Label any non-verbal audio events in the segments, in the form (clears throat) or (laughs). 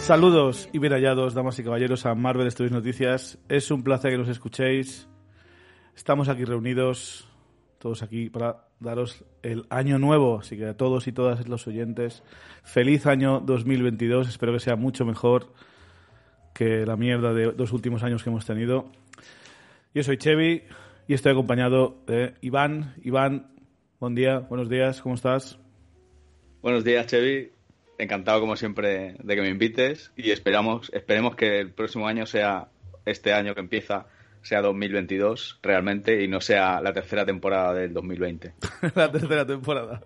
Saludos y bien hallados, damas y caballeros, a Marvel Studios Noticias. Es un placer que nos escuchéis. Estamos aquí reunidos, todos aquí, para daros el año nuevo. Así que a todos y todas los oyentes, feliz año 2022. Espero que sea mucho mejor que la mierda de los últimos años que hemos tenido. Yo soy Chevy y estoy acompañado de Iván. Iván, buen día, buenos días, ¿cómo estás? Buenos días, Chevy. Encantado, como siempre, de que me invites y esperamos, esperemos que el próximo año sea este año que empieza, sea 2022 realmente y no sea la tercera temporada del 2020. (laughs) la tercera temporada.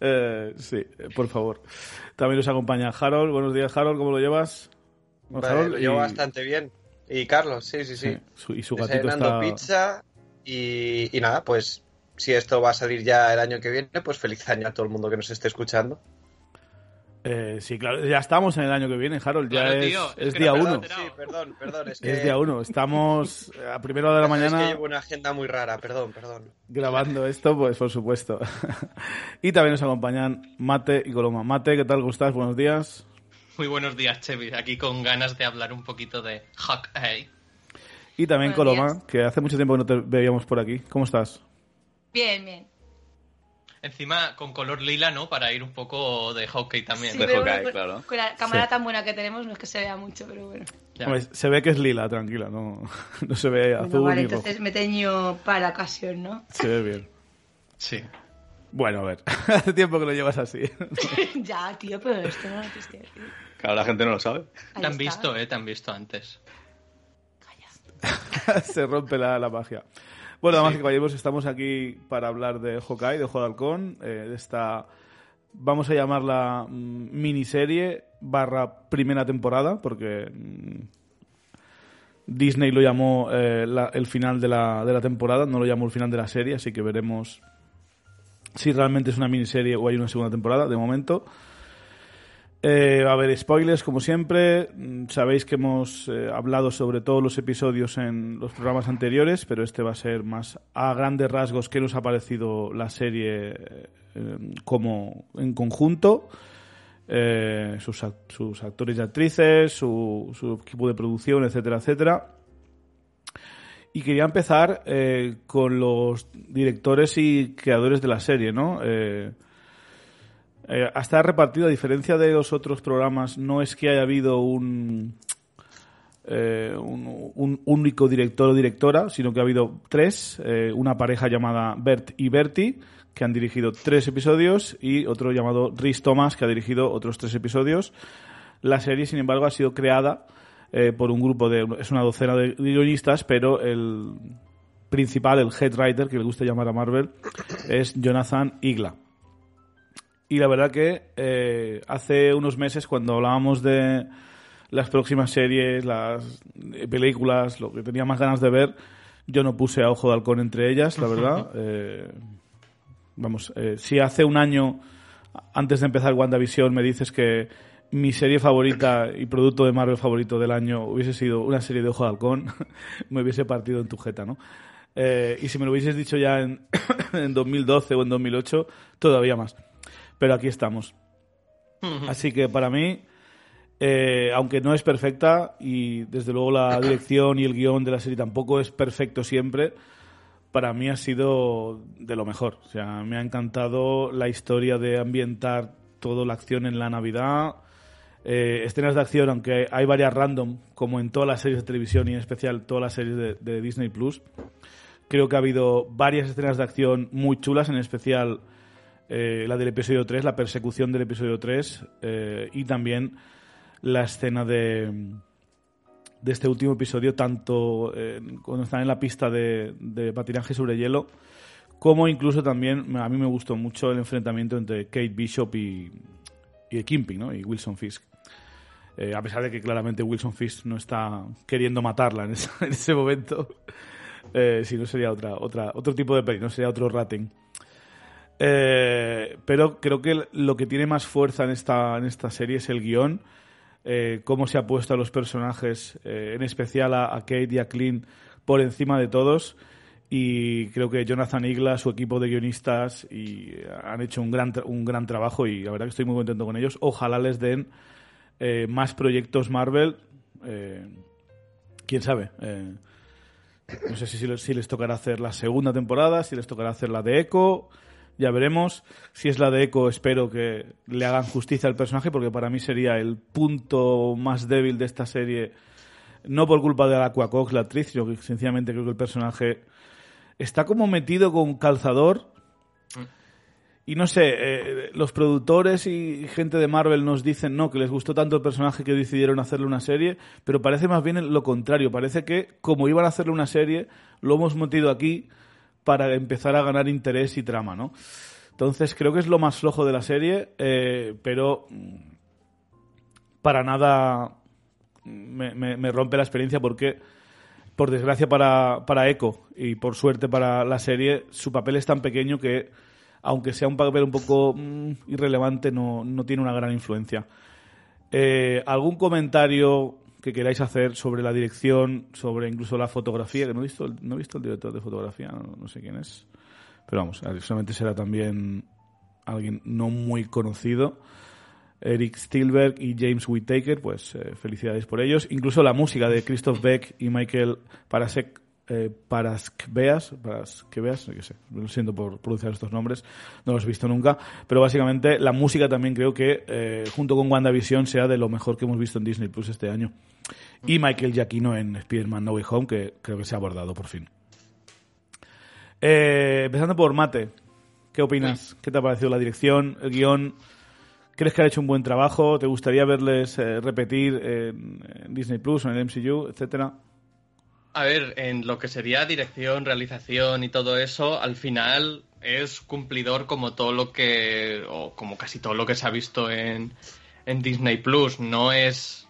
Eh, sí, por favor. También nos acompaña Harold. Buenos días, Harold, ¿cómo lo llevas? Vale, lo llevo bastante bien. Y Carlos, sí, sí, sí. Su- y su gatito está... pizza y, y nada, pues si esto va a salir ya el año que viene, pues feliz año a todo el mundo que nos esté escuchando. Eh, sí, claro, ya estamos en el año que viene, Harold. Ya Claro, es, tío, es es que día no uno. Sí, perdón, perdón, es que... Es día uno. Estamos a primera hora de la (laughs) Es que mañana llevo una agenda muy rara, perdón, perdón. grabando esto, pues por supuesto. (laughs) y también nos acompañan Mate y Coloma. Mate, ¿qué tal? ¿Cómo estás? Buenos días. Muy buenos días, Chevy. Aquí con ganas de hablar un poquito de Hawkeye. Y también Buenos Coloma, días. que hace mucho tiempo que no te veíamos por aquí. ¿Cómo estás? Bien, bien. Encima con color lila, ¿no? Para ir un poco de Hawkeye también. Sí, de Hawkeye, bueno, claro. Con la cámara Sí. tan buena que tenemos no es que se vea mucho, pero bueno. Hombre, se ve que es lila, tranquila, no, (laughs) no se ve azul Bueno, vale, ni rojo. entonces me teño para la ocasión, ¿no? Se ve bien. Sí. Bueno, a ver, (laughs) hace tiempo que lo llevas así. (laughs) ya, tío, pero esto no lo que decir. Claro, la gente no lo sabe. Ahí Te han está. visto, ¿eh? Te han visto antes. se rompe la, la magia. Bueno, damas y caballeros, estamos aquí para hablar de Hawkeye, de Ojo de Halcón, eh, de esta, vamos a llamarla mm, miniserie barra primera temporada, porque mm, Disney lo llamó eh, la- el final de la, de la temporada, no lo llamó el final de la serie, así que veremos si realmente es una miniserie o hay una segunda temporada, de momento. Eh, a haber spoilers, como siempre. Mm, Sabéis que hemos eh, hablado sobre todos los episodios en los programas anteriores, pero este va a ser más a grandes rasgos qué nos ha parecido la serie eh, como en conjunto. eh, sus, sus actores y actrices, su, su equipo de producción, etcétera, etcétera. Y quería empezar con los directores y creadores de la serie, ¿no? Eh, está repartido, a diferencia de los otros programas, no es que haya habido un, eh, único director o directora, sino que ha habido tres, eh, una pareja llamada Bert y Bertie, que han dirigido tres episodios, y otro llamado Rhys Thomas, que ha dirigido otros tres episodios. La serie, sin embargo, ha sido creada eh, por un grupo de, es una docena de guionistas, pero el principal, el head writer, que le gusta llamar a Marvel, es Jonathan Igla. Y la verdad que eh, hace unos meses, cuando hablábamos de las próximas series, las eh, películas, lo que tenía más ganas de ver, yo no puse a Ojo de Halcón entre ellas, la verdad. (laughs) Eh, vamos, eh, si hace un año, antes de empezar WandaVision, me dices que mi serie favorita y producto de Marvel favorito del año hubiese sido una serie de Ojo de Halcón, (laughs) me hubiese partido en tu jeta, ¿no? Eh, y si me lo hubieses dicho ya en, (coughs) en 2012 o en 2008, todavía más. Pero aquí estamos. Así que para mí, eh, aunque no es perfecta y desde luego la dirección y el guion de la serie tampoco es perfecto siempre, para mí ha sido de lo mejor. O sea, me ha encantado la historia de ambientar toda la acción en la Navidad. Eh, escenas de acción, aunque hay varias random, como en todas las series de televisión y en especial todas las series de, de Disney Plus. Creo que ha habido varias escenas de acción muy chulas, en especial eh, la del episodio 3, la persecución del episodio 3 eh, y también la escena de, de este último episodio, tanto eh, cuando están en la pista de, de patinaje sobre hielo, como incluso también a mí me gustó mucho el enfrentamiento entre Kate Bishop y, y Kingpin, ¿no? Y Wilson Fisk. A pesar de que claramente Wilson Fisk no está queriendo matarla (laughs) en ese momento, eh, si no sería otra, otra, otro tipo de peli, no sería otro rating. Eh, pero creo que lo que tiene más fuerza en esta, en esta serie es el guion, eh, cómo se ha puesto a los personajes, eh, en especial a, a Kate y a Clint, por encima de todos. Y creo que Jonathan Igla, su equipo de guionistas, y han hecho un gran, un gran trabajo y la verdad que estoy muy contento con ellos. Ojalá les den eh, más proyectos Marvel. eh, ¿Quién sabe? Eh, no sé si les tocará hacer la segunda temporada, si les tocará hacer la de Echo. Ya veremos. Si es la de Echo, espero que le hagan justicia al personaje, porque para mí sería el punto más débil de esta serie. No por culpa de Aqua Cox, la actriz, sino que sencillamente creo que el personaje está como metido con calzador. Y no sé, eh, los productores y gente de Marvel nos dicen no, que les gustó tanto el personaje que decidieron hacerle una serie, pero parece más bien lo contrario. Parece que, como iban a hacerle una serie, lo hemos metido aquí para empezar a ganar interés y trama, ¿no? Entonces creo que es lo más flojo de la serie, eh, pero mm, para nada me, rompe la experiencia porque, por desgracia para, para Echo y por suerte para la serie, su papel es tan pequeño que, aunque sea un papel un poco mm, irrelevante, no, no tiene una gran influencia. Eh, ¿Algún comentario que queráis hacer sobre la dirección, sobre incluso la fotografía? Que no he visto, el- no he visto el director de fotografía, no, no sé quién es. Pero vamos, solamente será también alguien no muy conocido. Eric Stilberg y James Whittaker, pues eh, felicidades por ellos. Incluso la música de Christoph Beck y Michael Parasek, eh, Paraskveas, Paraskveas, no sé, lo siento por pronunciar estos nombres, no los he visto nunca, pero básicamente la música también creo que eh, junto con WandaVision sea de lo mejor que hemos visto en Disney Plus este año. Y Michael Giacchino en Spider-Man No Way Home, que creo que se ha abordado por fin. Eh, empezando por Mate, ¿qué opinas? ¿Qué te ha parecido la dirección, el guion? ¿Crees que ha hecho un buen trabajo? ¿Te gustaría verles repetir en Disney Plus o en el MCU, etcétera? A ver, en lo que sería dirección, realización y todo eso, al final es cumplidor como todo lo que, o como casi todo lo que se ha visto en, en Disney Plus. No es,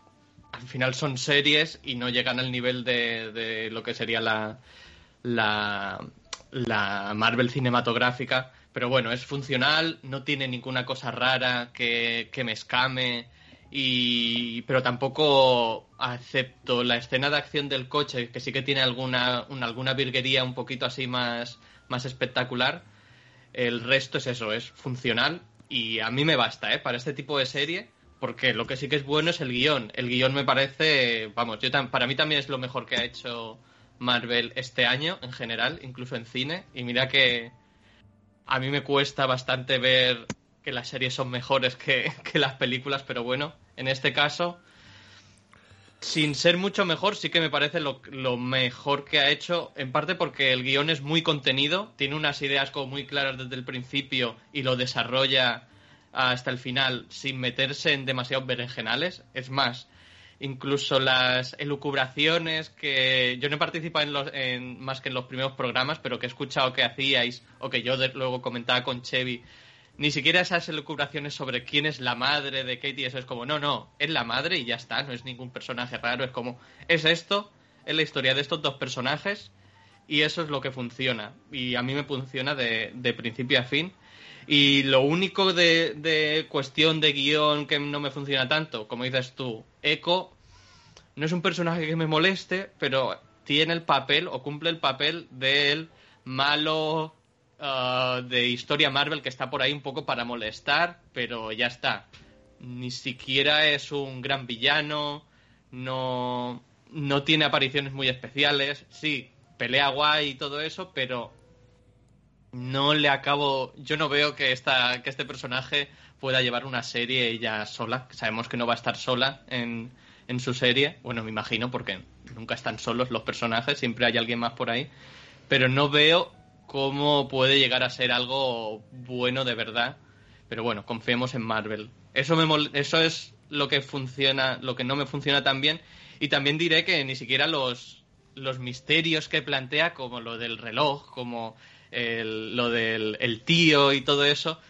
al final son series y no llegan al nivel de, de lo que sería la, la, la Marvel cinematográfica. Pero bueno, es funcional, no tiene ninguna cosa rara que, que me escame. Y, pero tampoco acepto la escena de acción del coche, que sí que tiene alguna, una- alguna virguería un poquito así más, más espectacular. El resto es eso, es funcional y a mí me basta, ¿eh? Para este tipo de serie, porque lo que sí que es bueno es el guion. El guion me parece, vamos, yo para mí también es lo mejor que ha hecho Marvel este año en general, incluso en cine. Y mira que a mí me cuesta bastante ver que las series son mejores que, las películas, pero bueno, en este caso, sin ser mucho mejor, sí que me parece lo, lo mejor que ha hecho, en parte porque el guion es muy contenido, tiene unas ideas como muy claras desde el principio y lo desarrolla hasta el final sin meterse en demasiados berenjenales. Es más, incluso las elucubraciones que yo no he participado en los, en, más que en los primeros programas, pero que he escuchado que hacíais o que yo luego comentaba con Chevy, ni siquiera esas elucubraciones sobre quién es la madre de Katie, eso es como, no, no, es la madre y ya está, no es ningún personaje raro, es como, es esto, es la historia de estos dos personajes y eso es lo que funciona. Y a mí me funciona de, principio a fin. Y lo único de, de cuestión de guion que no me funciona tanto, como dices tú, Echo no es un personaje que me moleste, pero tiene el papel o cumple el papel del malo ah, de historia Marvel que está por ahí un poco para molestar, pero ya está. Ni siquiera es un gran villano, no, no tiene apariciones muy especiales, sí, pelea guay y todo eso, pero no le acabo. Yo no veo que esta, que este personaje pueda llevar una serie ella sola. Sabemos que no va a estar sola en, en su serie. Bueno, me imagino, porque nunca están solos los personajes, siempre hay alguien más por ahí. Pero no veo cómo puede llegar a ser algo bueno de verdad. Pero bueno, confiemos en Marvel. Eso, me mol- eso es lo que funciona, lo que no me funciona tan bien. Y también diré que ni siquiera los, los misterios que plantea, como lo del reloj, como lo del el tío y todo eso,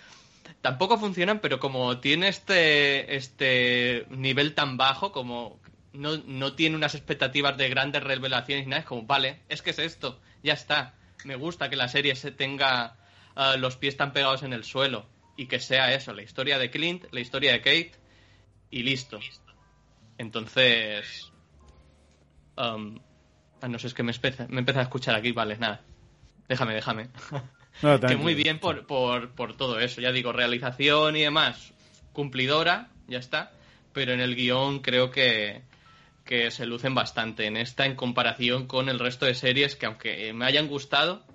tampoco funcionan, pero como tiene este, este nivel tan bajo, como no, no tiene unas expectativas de grandes revelaciones nada, es como, vale, es que es esto, ya está. Me gusta que la serie se tenga ah, los pies tan pegados en el suelo y que sea eso, la historia de Clint, la historia de Kate y listo. Entonces... um, no sé, es que me, espeza- me empieza a escuchar aquí, vale, nada. Déjame, déjame. No, (laughs) que muy bien por, por, por todo eso. Ya digo, realización y demás, cumplidora, ya está. pero en el guion creo que, que se lucen bastante en esta en comparación con el resto de series que aunque me hayan gustado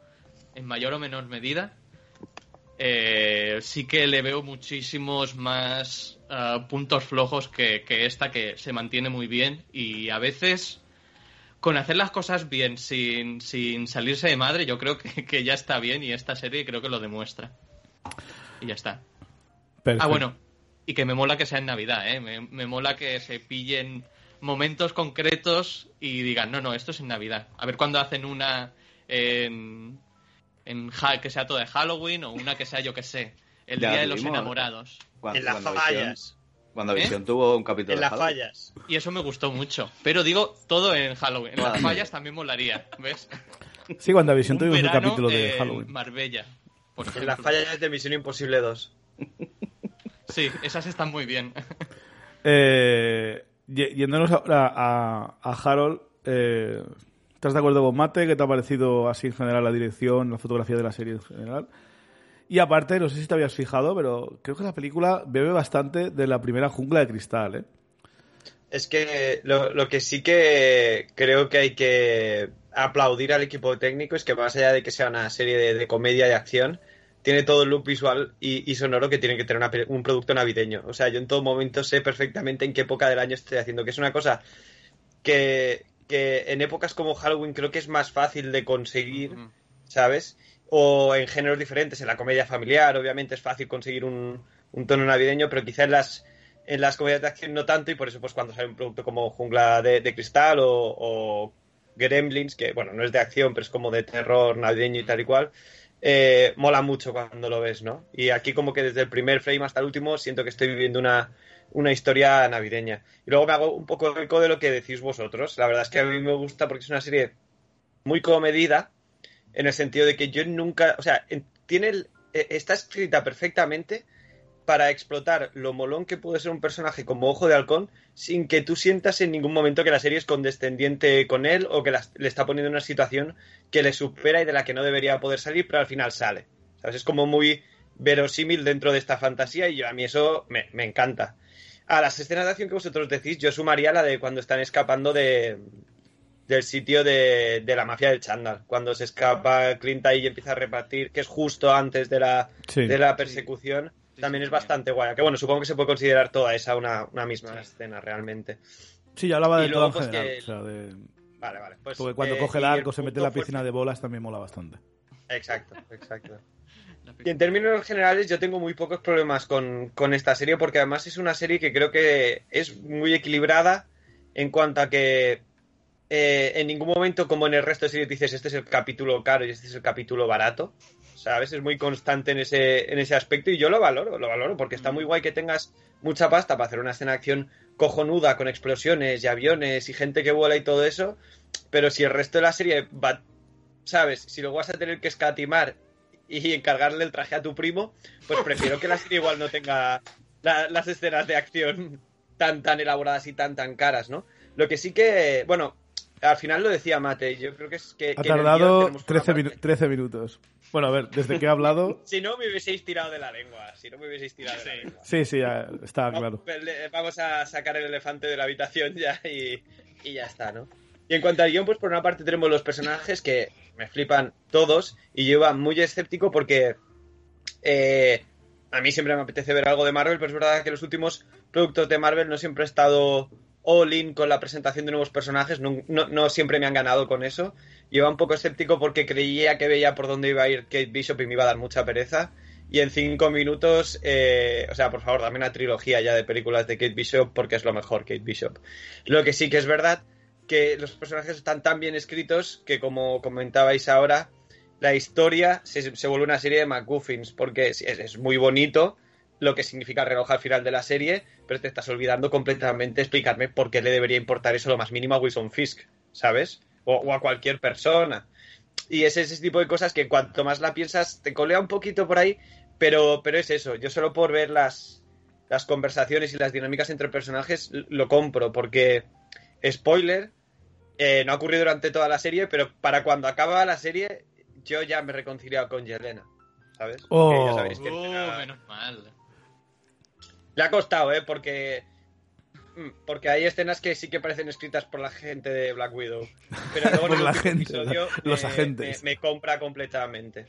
en mayor o menor medida, eh, sí que le veo muchísimos más uh, puntos flojos que, que, esta que se mantiene muy bien y a veces con hacer las cosas bien sin, sin salirse de madre yo creo que, que, ya está bien y esta serie creo que lo demuestra y ya está Perfecto. ah bueno y que me mola que sea en Navidad ¿eh? me, me mola que se pillen momentos concretos y digan no no esto es en Navidad a ver cuándo hacen una en en que sea todo de Halloween o una que sea, yo que sé, el Ya Día de lo los vimos. Enamorados. Cuando, En las cuando fallas. Visión, cuando Visión ¿Eh? tuvo un capítulo En de las Halloween. fallas. Y eso me gustó mucho. Pero digo, todo en Halloween. En las fallas también molaría, ¿ves? Sí, WandaVision Un tuvimos el verano capítulo de en Halloween. Marbella. por En las fallas de Misión Imposible 2. Sí, esas están muy bien. Eh, yéndonos ahora a, a Harold, eh, ¿estás de acuerdo con Mate? ¿Qué te ha parecido así en general la dirección, la fotografía de la serie en general? Y aparte, no sé si te habías fijado, pero creo que la película bebe bastante de la primera jungla de cristal, ¿eh? Es que lo, lo que sí que creo que hay que aplaudir al equipo técnico es que más allá de que sea una serie de, de comedia y acción, tiene todo el look visual y, y sonoro que tiene que tener una un producto navideño. O sea, yo en todo momento sé perfectamente en qué época del año estoy haciendo, que es una cosa que, que en épocas como Halloween creo que es más fácil de conseguir. ¿sabes? O en géneros diferentes, en la comedia familiar, obviamente es fácil conseguir un, un tono navideño, pero quizá en las, en las comedias de acción no tanto, y por eso pues cuando sale un producto como Jungla de, de Cristal o, o Gremlins, que bueno, no es de acción, pero es como de terror navideño y tal y cual, eh, mola mucho cuando lo ves, ¿no? Y aquí como que desde el primer frame hasta el último siento que estoy viviendo una, una historia navideña. Y luego me hago un poco eco de lo que decís vosotros. La verdad es que a mí me gusta porque es una serie muy comedida, en el sentido de que yo nunca, o sea, en- tiene eh, está escrita perfectamente para explotar lo molón que puede ser un personaje como Ojo de Halcón sin que tú sientas en ningún momento que la serie es condescendiente con él o que la- le está poniendo en una situación que le supera y de la que no debería poder salir, pero al final sale. ¿Sabes? Es como muy verosímil dentro de esta fantasía y yo, a mí eso me, me encanta. A las escenas de acción que vosotros decís, yo sumaría la de cuando están escapando de, del sitio de, de la mafia del chándal. Cuando se escapa Clint ahí y empieza a repartir, que es justo antes de la, Sí. de la persecución, Sí, también sí, es bastante guay. Que bueno, supongo que se puede considerar toda esa una, una misma escena realmente. Sí, yo hablaba de todo en pues, general. que- o sea, de- Vale, vale. Pues, porque cuando eh, coge el arco, se mete en la piscina de bolas, también mola bastante. Exacto, exacto. (laughs) Y en términos generales, yo tengo muy pocos problemas con, con esta serie, porque además es una serie que creo que es muy equilibrada en cuanto a que eh, en ningún momento, como en el resto de series, dices este es el capítulo caro y este es el capítulo barato. ¿Sabes? Es muy constante en ese, en ese aspecto y yo lo valoro, lo valoro, porque está muy guay que tengas mucha pasta para hacer una escena de acción cojonuda con explosiones y aviones y gente que vuela y todo eso, pero si el resto de la serie va, ¿sabes? Si luego vas a tener que escatimar y encargarle el traje a tu primo, pues prefiero que la serie igual no tenga la- las escenas de acción tan tan elaboradas y tan tan caras, ¿no? Lo que sí que, bueno, al final lo decía Mate, yo creo que es que... Ha que tardado tenemos una 13, parte- minu- 13 minutos. Bueno, a ver, desde que he hablado. (laughs) Si no me hubieseis tirado de la lengua, si no me hubieseis tirado de la lengua. Sí, sí, ya está claro. Vamos, le- Vamos a sacar el elefante de la habitación ya y, y ya está, ¿no? Y en cuanto al guion, pues por una parte tenemos los personajes que me flipan todos y yo iba muy escéptico porque eh, a mí siempre me apetece ver algo de Marvel, pero es verdad que los últimos productos de Marvel no siempre he estado all in con la presentación de nuevos personajes, no, siempre me han ganado con eso. Y iba un poco escéptico porque creía que veía por dónde iba a ir Kate Bishop y me iba a dar mucha pereza. Y en cinco minutos, eh, o sea, por favor, dame una trilogía ya de películas de Kate Bishop porque es lo mejor, Kate Bishop. Lo que sí que es verdad que los personajes están tan bien escritos que, como comentabais ahora, la historia se, se vuelve una serie de MacGuffins porque es, es muy bonito lo que significa el reloj al final de la serie, pero te estás olvidando completamente explicarme por qué le debería importar eso lo más mínimo a Wilson Fisk, ¿sabes? O, o a cualquier persona. Y es ese tipo de cosas que cuanto más la piensas te colea un poquito por ahí, pero, pero es eso. Yo solo por ver las, las conversaciones y las dinámicas entre personajes lo compro, porque, spoiler, eh, no ha ocurrido durante toda la serie, pero para cuando acaba la serie yo ya me he reconciliado con Yelena, ¿sabes? Oh. ya sabéis que Uh, menos mal. Le ha costado, ¿eh? Porque Mm, Porque hay escenas que sí que parecen escritas por la gente de Black Widow. Pero luego (laughs) en Por el la gente, episodio los me- agentes. Me, me compra completamente.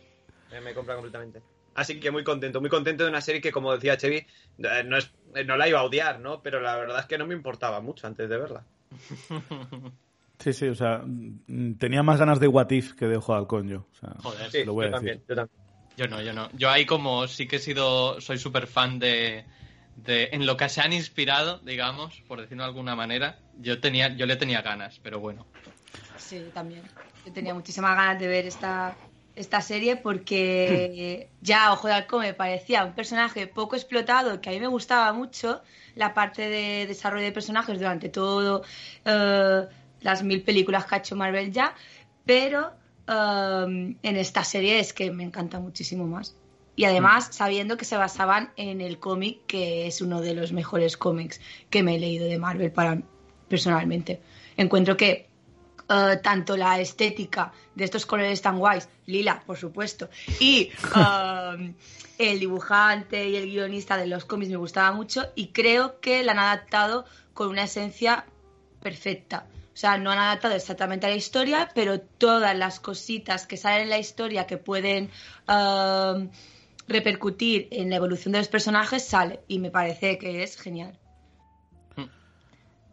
Me, me compra completamente. Así que muy contento, muy contento de una serie que, como decía Chevy, eh, no, es, eh, no la iba a odiar, ¿no? Pero la verdad es que no me importaba mucho antes de verla. (laughs) Sí, sí, o sea, mm, tenía más ganas de What If que de Ojo de Halcón yo. O sea, Joder. Sí, lo voy a yo decir. también, yo también. Yo no, yo no. Yo ahí como sí que he sido, soy súper fan de, de, en lo que se han inspirado, digamos, por decirlo de alguna manera, yo tenía, yo le tenía ganas, pero bueno. Sí, yo también. Yo tenía muchísimas ganas de ver esta, esta serie porque ya Ojo de Halcón me parecía un personaje poco explotado que a mí me gustaba mucho la parte de desarrollo de personajes durante todo eh, las mil películas que ha hecho Marvel ya, pero eh, en esta serie es que me encanta muchísimo más. Y además sabiendo que se basaban en el cómic que es uno de los mejores cómics que me he leído de Marvel para personalmente. Encuentro que eh, tanto la estética de estos colores tan guays, lila, por supuesto, y (laughs) eh, el dibujante y el guionista de los cómics me gustaba mucho y creo que la han adaptado con una esencia perfecta. O sea, no han adaptado exactamente a la historia, pero todas las cositas que salen en la historia que pueden eh, repercutir en la evolución de los personajes sale y me parece que es genial.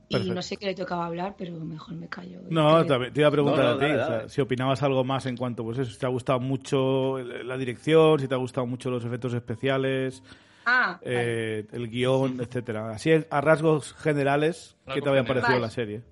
Y Perfecto. no sé qué le tocaba hablar, pero mejor me callo. No, te, te iba a preguntar No, no, a ti, dale, o sea, dale. si opinabas algo más en cuanto, pues eso, si te ha gustado mucho la dirección, si te ha gustado mucho los efectos especiales, Ah, vale. eh, el guion, etcétera. Así, a rasgos generales, ¿qué te había generales. parecido Vale. la serie?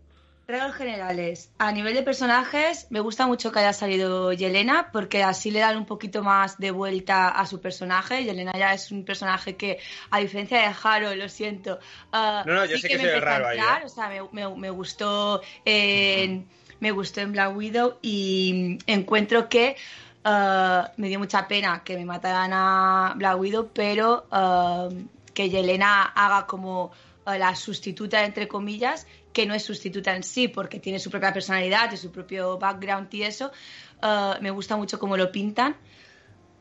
Reglas generales. A nivel de personajes, me gusta mucho que haya salido Yelena, porque así le dan un poquito más de vuelta a su personaje. Yelena ya es un personaje que, a diferencia de Haro, lo siento. ah, No, no, yo sí sé que me soy raro ahí, ¿eh? O sea, me, me- me gustó en, me gustó en Black Widow y encuentro que ah, me dio mucha pena que me mataran a Black Widow, pero ah, que Yelena haga como la sustituta, entre comillas, que no es sustituta en sí, porque tiene su propia personalidad y su propio background y eso. ah, me gusta mucho cómo lo pintan.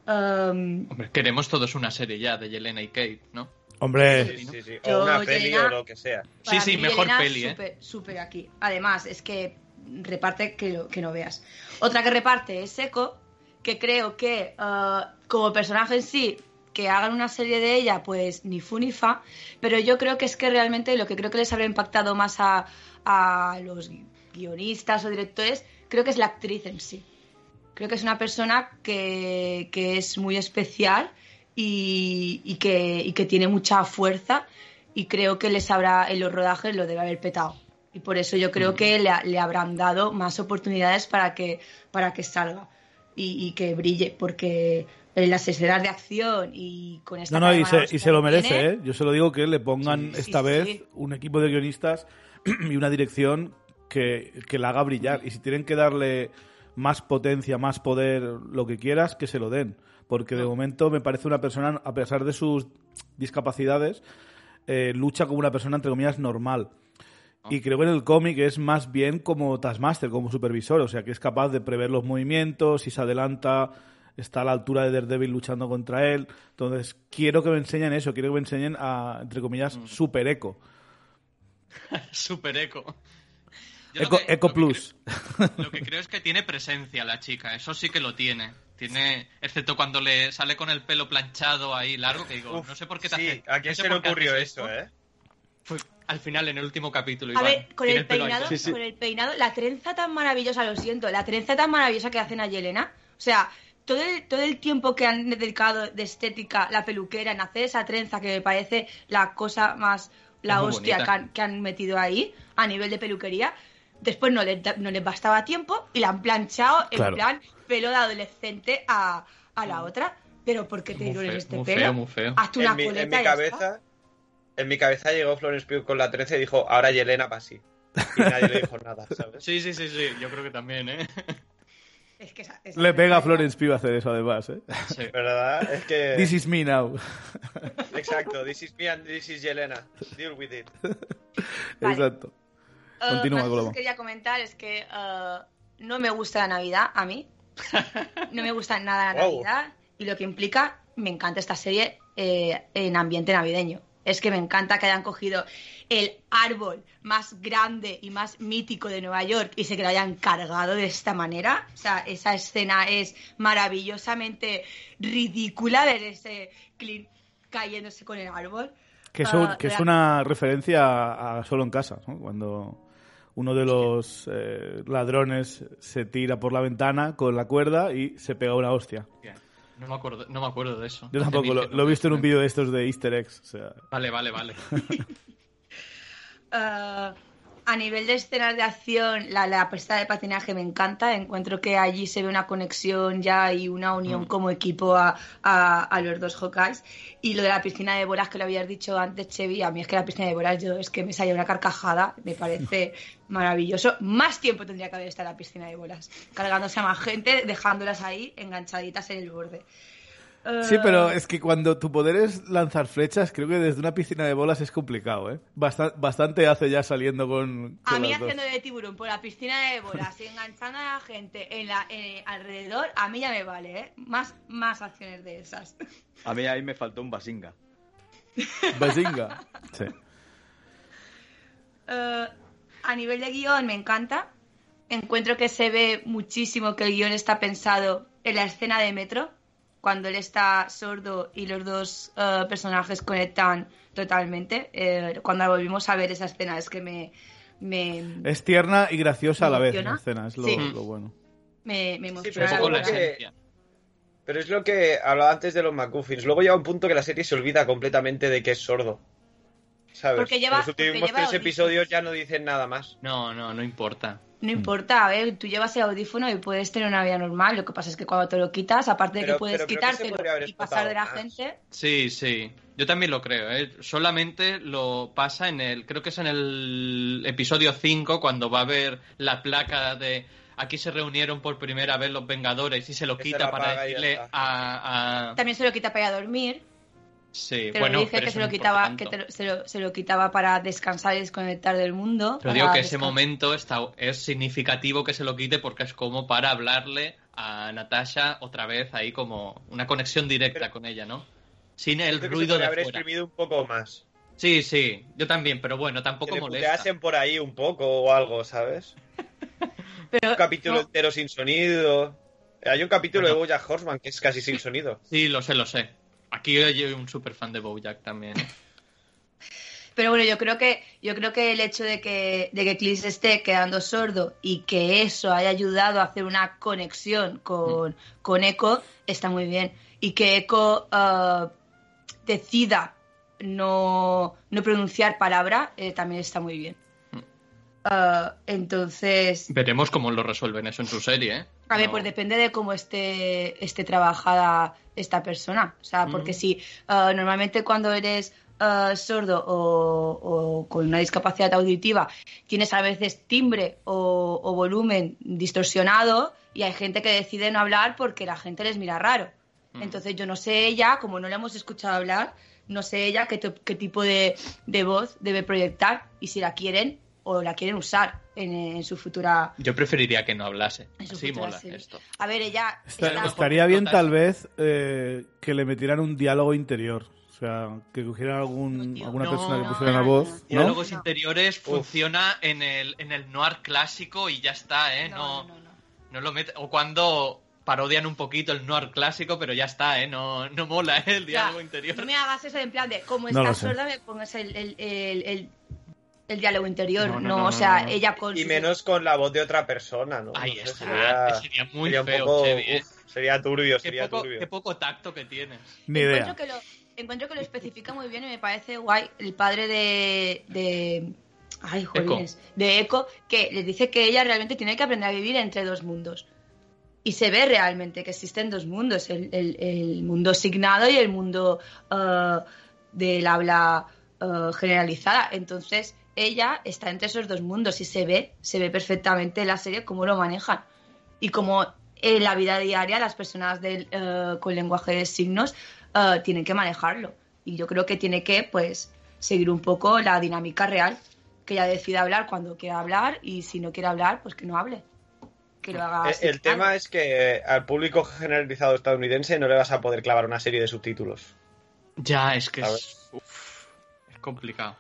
Um, Hombre, queremos todos una serie ya de Yelena y Kate, ¿no? Hombre, Sí, sí, sí. Yo, O una peli Yelena- o lo que sea. Sí, sí, mí, mejor Yelena, peli, ¿eh? Súper, aquí. Además, es que reparte que, lo- que no veas. Otra que reparte es Echo, que creo que ah, como personaje en sí, que hagan una serie de ella, pues ni fu ni fa, pero yo creo que es que realmente lo que creo que les habrá impactado más a, a los guionistas o directores, creo que es la actriz en sí. Creo que es una persona que, que es muy especial y, y que, y que tiene mucha fuerza y creo que les habrá, en los rodajes lo debe haber petado. Y por eso yo creo que le, le habrán dado más oportunidades para que, para que salga y, y que brille, porque en las escenas de acción y con esta no, no, y se, y se lo merece, tiene, ¿eh? Yo se lo digo que le pongan Sí, esta sí, vez sí. un equipo de guionistas (clears throat) y una dirección que, que la haga brillar. Y si tienen que darle más potencia, más poder, lo que quieras, que se lo den. Porque de momento me parece una persona, a pesar de sus discapacidades, eh, lucha como una persona, entre comillas, normal. Y creo que en el cómic es más bien como Taskmaster, como supervisor, o sea, que es capaz de prever los movimientos, si se adelanta, está a la altura de Daredevil luchando contra él. Entonces, quiero que me enseñen eso, quiero que me enseñen a, entre comillas, super eco. (laughs) Super eco. Yo lo Eco, que- eco lo que Plus. creo- Lo que creo es que tiene presencia la chica, eso sí que lo tiene. Tiene, excepto cuando le sale con el pelo planchado ahí largo, que digo, Uf, no sé por qué te sí, hace- ¿a quién no sé se le ocurrió eso, esto. eh? Fue al final, en el último capítulo. A Iván, ver, con el peinado, Sí, sí. con el peinado, la trenza tan maravillosa, lo siento, la trenza tan maravillosa que hacen a Yelena. O sea, todo el, todo el tiempo que han dedicado de estética la peluquera en hacer esa trenza que me parece la cosa más, la muy hostia que han, que han metido ahí a nivel de peluquería. Después no les, no les bastaba tiempo y la han planchado en Claro. plan pelo de adolescente a, a la otra. Pero ¿por qué te feo, este muy pelo? feo, muy feo. Hazte una En mi, coleta en mi cabeza, en mi cabeza llegó Florence Pugh con la trenza y dijo, ahora Yelena para así. Y nadie le dijo nada, ¿sabes? Sí, sí, sí, sí, yo creo que también, ¿eh? Es que esa- esa Le pega a Florence Pugh hacer eso, además. ¿eh? Sí. ¿Verdad? Es que... This is me now. Exacto, this is me and this is Yelena. Deal with it. (laughs) Vale. Exacto. Eh, Continúa, Globo. que quería comentar es que eh, no me gusta la Navidad a mí. (laughs) No me gusta nada la Wow. Navidad y lo que implica, me encanta esta serie eh, en ambiente navideño. Es que me encanta que hayan cogido el árbol más grande y más mítico de Nueva York y se que lo hayan cargado de esta manera. O sea, esa escena es maravillosamente ridícula ver ese Clint cayéndose con el árbol. Que, eso- Ah, que es una referencia a, a Solo en Casa, ¿no? Cuando uno de los eh, ladrones se tira por la ventana con la cuerda y se pega una hostia. No me acuerdo, no me acuerdo de eso. Yo tampoco, lo, lo he visto en un vídeo de estos de easter eggs. O sea, Vale, vale, vale. (laughs) (laughs) Ah, a nivel de escenas de acción, la, la pista de patinaje me encanta. Encuentro que allí se ve una conexión ya y una unión como equipo a, a- a los dos Hawkeyes. Y lo de la piscina de bolas que lo habías dicho antes, Chevy, a mí es que la piscina de bolas yo es que me sale una carcajada, me parece (laughs) maravilloso. Más tiempo tendría que haber estado en la piscina de bolas, cargándose a más gente, dejándolas ahí enganchaditas en el borde. Sí, Ah, pero es que cuando tu poder es lanzar flechas, creo que desde una piscina de bolas es complicado, ¿eh? Basta- bastante hace ya saliendo con, A mí dos. haciendo de tiburón por la piscina de bolas y enganchando a la gente en la, en- alrededor, a mí ya me vale, ¿eh? Más, más acciones de esas. A mí ahí me faltó un basinga. Bazinga. (laughs) Sí. Eh, a nivel de guion me encanta. Encuentro que se ve muchísimo que el guion está pensado en la escena de metro, cuando él está sordo y los dos eh, personajes conectan totalmente. Eh, cuando volvimos a ver esa escena es que me, me, Es tierna y graciosa a la vez la escena, es lo, Sí. lo bueno. me, me Sí, emociona. pero es poco la algo que- esencia. Pero es lo que hablaba antes de los McGuffins. Luego llega un punto que la serie se olvida completamente de que es sordo. ¿Sabes? Porque lleva- los últimos porque lleva tres episodios ya no dicen nada más. No, no, no importa. No importa, a ver, tú llevas el audífono y puedes tener una vida normal. Lo que pasa es que cuando te lo quitas, aparte de que puedes que quitártelo haber y pasar de la más. gente. Sí, sí. Yo también lo creo. ¿eh? Solamente lo pasa en el. Creo que es en el episodio 5, cuando va a ver la placa de. Aquí se reunieron por primera vez los Vengadores y se lo Que quita para decirle a, a- También se lo quita para ir a dormir. Sí, Te bueno, lo dije pero que se no lo quitaba, que te lo- se, lo, se lo quitaba para descansar y desconectar del mundo. Pero digo que ese momento está, es significativo que se lo quite porque es como para hablarle a Natasha otra vez ahí como una conexión directa Pero- con ella, ¿no? Sin el Creo que se ruido de haber fuera. exprimido un poco más. Sí, sí, yo también, pero bueno, tampoco que le molesta. puteasen por ahí un poco o algo, ¿sabes? (laughs) Pero, Un capítulo no, entero sin sonido. Hay un capítulo Bueno. de Bojack Horseman que es casi sin (laughs) sonido. Sí, lo sé, lo sé. Aquí yo soy un super fan de Bojack también. (laughs) pero bueno, yo creo que yo creo que el hecho de que, de que Clint esté quedando sordo y que eso haya ayudado a hacer una conexión con, con Echo está muy bien. Y que Echo eh, decida no, no pronunciar palabra eh, también está muy bien. Mm. Eh, entonces, Veremos cómo lo resuelven eso en su serie, ¿eh? A ver, No- pues depende de cómo esté, esté trabajada esta persona. O sea, porque Mm. si ah, normalmente cuando eres ah, sordo o, o con una discapacidad auditiva tienes a veces timbre o, o volumen distorsionado y hay gente que decide no hablar porque la gente les mira raro. Mm. Entonces yo no sé ella, como no la hemos escuchado hablar, no sé ella qué, qué tipo de, de voz debe proyectar y si la quieren o la quieren usar en, en su futura Yo preferiría que no hablase. futura mola serie. esto. A ver, ella Está- está- estaría bien tal vez eh, que le metieran un diálogo interior. O sea, que cogieran algún, No, alguna No, persona que pusiera no, la no, voz. no. ¿no? Diálogos No. interiores funciona en el, en el noir clásico y ya está, ¿eh? No, no, no, no. no lo. O cuando parodian un poquito el noir clásico, pero ya está, ¿eh? No, no mola, ¿eh? El diálogo Ya, interior. No me hagas eso en plan de como No estás sorda me pongas el, el, el, el- diálogo interior. No, No, no, no, o sea, no, no. ella con Y menos con la voz de otra persona, ¿no? Ahí No sé, está. sería, Sería muy sería feo, poco- ¿eh? uf, sería turbio, Qué sería poco, turbio. qué poco tacto que tienes. Ni idea. encuentro que lo encuentro que lo especifica muy bien y me parece guay el padre de de ay jolines, de Echo que le dice que ella realmente tiene que aprender a vivir entre dos mundos y se ve realmente que existen dos mundos el, el- el mundo signado y el mundo eh, del habla eh, generalizada entonces ella está entre esos dos mundos y se ve se ve perfectamente en la serie cómo lo manejan y como en la vida diaria las personas del, eh, con lenguaje de signos eh, tienen que manejarlo. Y yo creo que tiene que, pues, seguir un poco la dinámica real. Que ella decida hablar cuando quiera hablar y si no quiere hablar, pues que no hable. Que lo haga Eh, así. El tema es que al público generalizado estadounidense no le vas a poder clavar una serie de subtítulos. Ya, es que es. uf. complicado.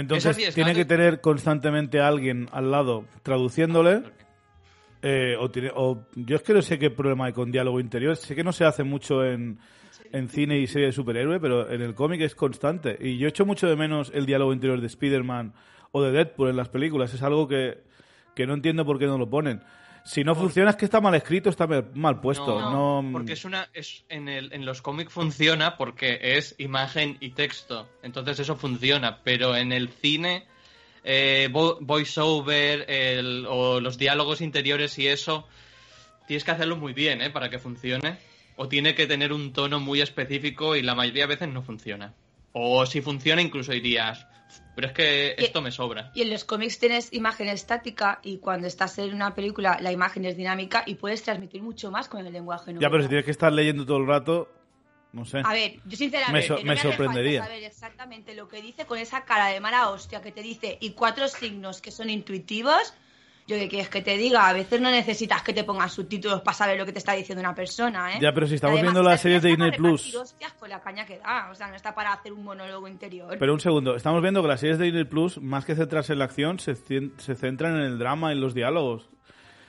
Entonces tiene que tener constantemente a alguien al lado traduciéndole. eh, o, tiene- o yo es que no sé qué problema hay con diálogo interior. Sé que no se hace mucho en, en cine y serie de superhéroe, pero en el cómic es constante. Y yo echo mucho de menos el diálogo interior de Spider-Man o de Deadpool en las películas. Es algo que, que no entiendo por qué no lo ponen. Si no funciona es que está mal escrito, está mal- puesto. No, mm, porque es una es en el en los cómics funciona porque es imagen y texto, entonces eso funciona, pero en el cine eh, vo- voiceover el- o los diálogos interiores y eso tienes que hacerlo muy bien, ¿eh? Para que funcione o tiene que tener un tono muy específico y la mayoría de veces no funciona. O si funciona incluso dirías, pero es que Y- esto me sobra. Y en los cómics tienes imagen estática y cuando estás en una película la imagen es dinámica y puedes transmitir mucho más con el lenguaje no Ya, pero si tienes que estar leyendo todo el rato, no sé. A ver, yo sinceramente Me so- no me sorprendería. saber exactamente lo que dice con esa cara de mala hostia que te dice y cuatro signos que son intuitivos. Yo que quieres que te diga, a veces no necesitas que te pongan subtítulos para saber lo que te está diciendo una persona, ¿eh? Ya, pero si estamos Además, viendo las series de Disney Plus. hostias con la caña que da, o sea, no está para hacer un monólogo interior. Pero un segundo, estamos viendo que las series de Disney Plus, más que centrarse en la acción, se, se centran en el drama, en los diálogos.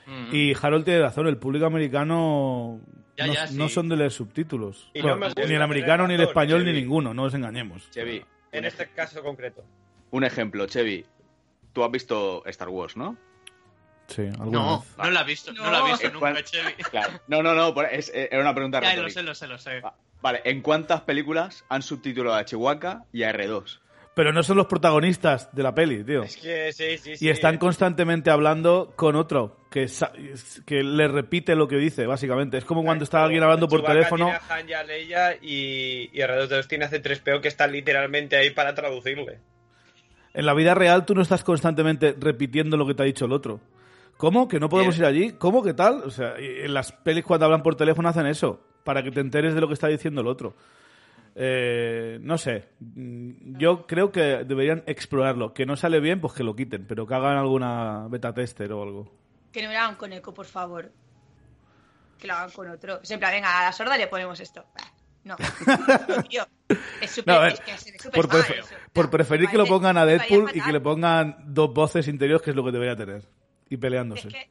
Mm. Y Harold tiene razón, el público americano Ya, no, ya, sí. no son de leer subtítulos. Y no ni el americano, ni el español, Chevy. ni ninguno, no nos engañemos. Chevy, En este caso concreto. un ejemplo, Chevy. Tú has visto Star Wars, ¿no? Sí, alguna No, vez. no la he visto, no, No. la he visto nunca, ¿cuál- Chevy. Claro. No, no, no, por- es- eh, era una pregunta Ya, lo sé, lo sé, lo sé. Va- Vale, ¿en cuántas películas han subtitulado a Chihuahua y a R2? Pero no son los protagonistas de la peli, tío. Es que sí, sí, sí. Y están constantemente hablando con otro que, que le repite lo que dice, básicamente. Es como cuando está alguien hablando por Chewbacca teléfono. Tiene a Han y a Leia y, y R2D2 tiene a C3PO que está literalmente ahí para traducirle. En la vida real tú no estás constantemente repitiendo lo que te ha dicho el otro. ¿Cómo? ¿Que no podemos Bien. ir allí? ¿Cómo? ¿Qué tal? O sea, en las pelis cuando hablan por teléfono hacen eso, para que te enteres de lo que está diciendo el otro. Eh, no sé. Mm, Yo creo que deberían explorarlo. Que no sale bien, pues que lo quiten, pero que hagan alguna beta tester o algo. Que no me lo hagan con eco, por favor. Que lo hagan con otro. Siempre, venga, a la sorda le ponemos esto. No. (laughs) Tío. Es súper. No, ver, es que es Por, prefer- por preferir que lo pongan a Deadpool y que le pongan dos voces interiores, que es lo que debería tener. Y peleándose. Que,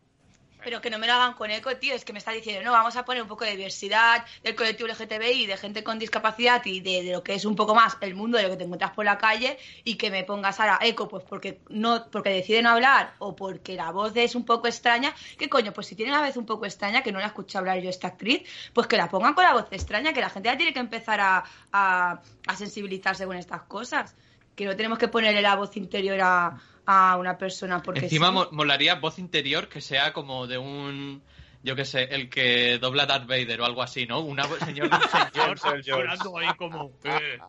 pero que no me lo hagan con eco, tío. Es que me está diciendo, no, vamos a poner un poco de diversidad del colectivo LGTBI, de gente con discapacidad y de, lo que es un poco más el mundo de lo que te encuentras por la calle y que me pongas ahora eco, pues porque no porque deciden hablar o porque la voz es un poco extraña. ¿Qué coño? Pues si tiene una vez un poco extraña, que no la escuché hablar yo esta actriz, pues que la pongan con la voz extraña, que la gente ya tiene que empezar a, a, a sensibilizarse con estas cosas. Que no tenemos que ponerle la voz interior a, a una persona porque Encima sí. mo- molaría voz interior que sea como de un, yo qué sé, el que dobla Darth Vader o algo así, ¿no? Una voz señor de un señor (laughs) hablando ahí como, (laughs) eh,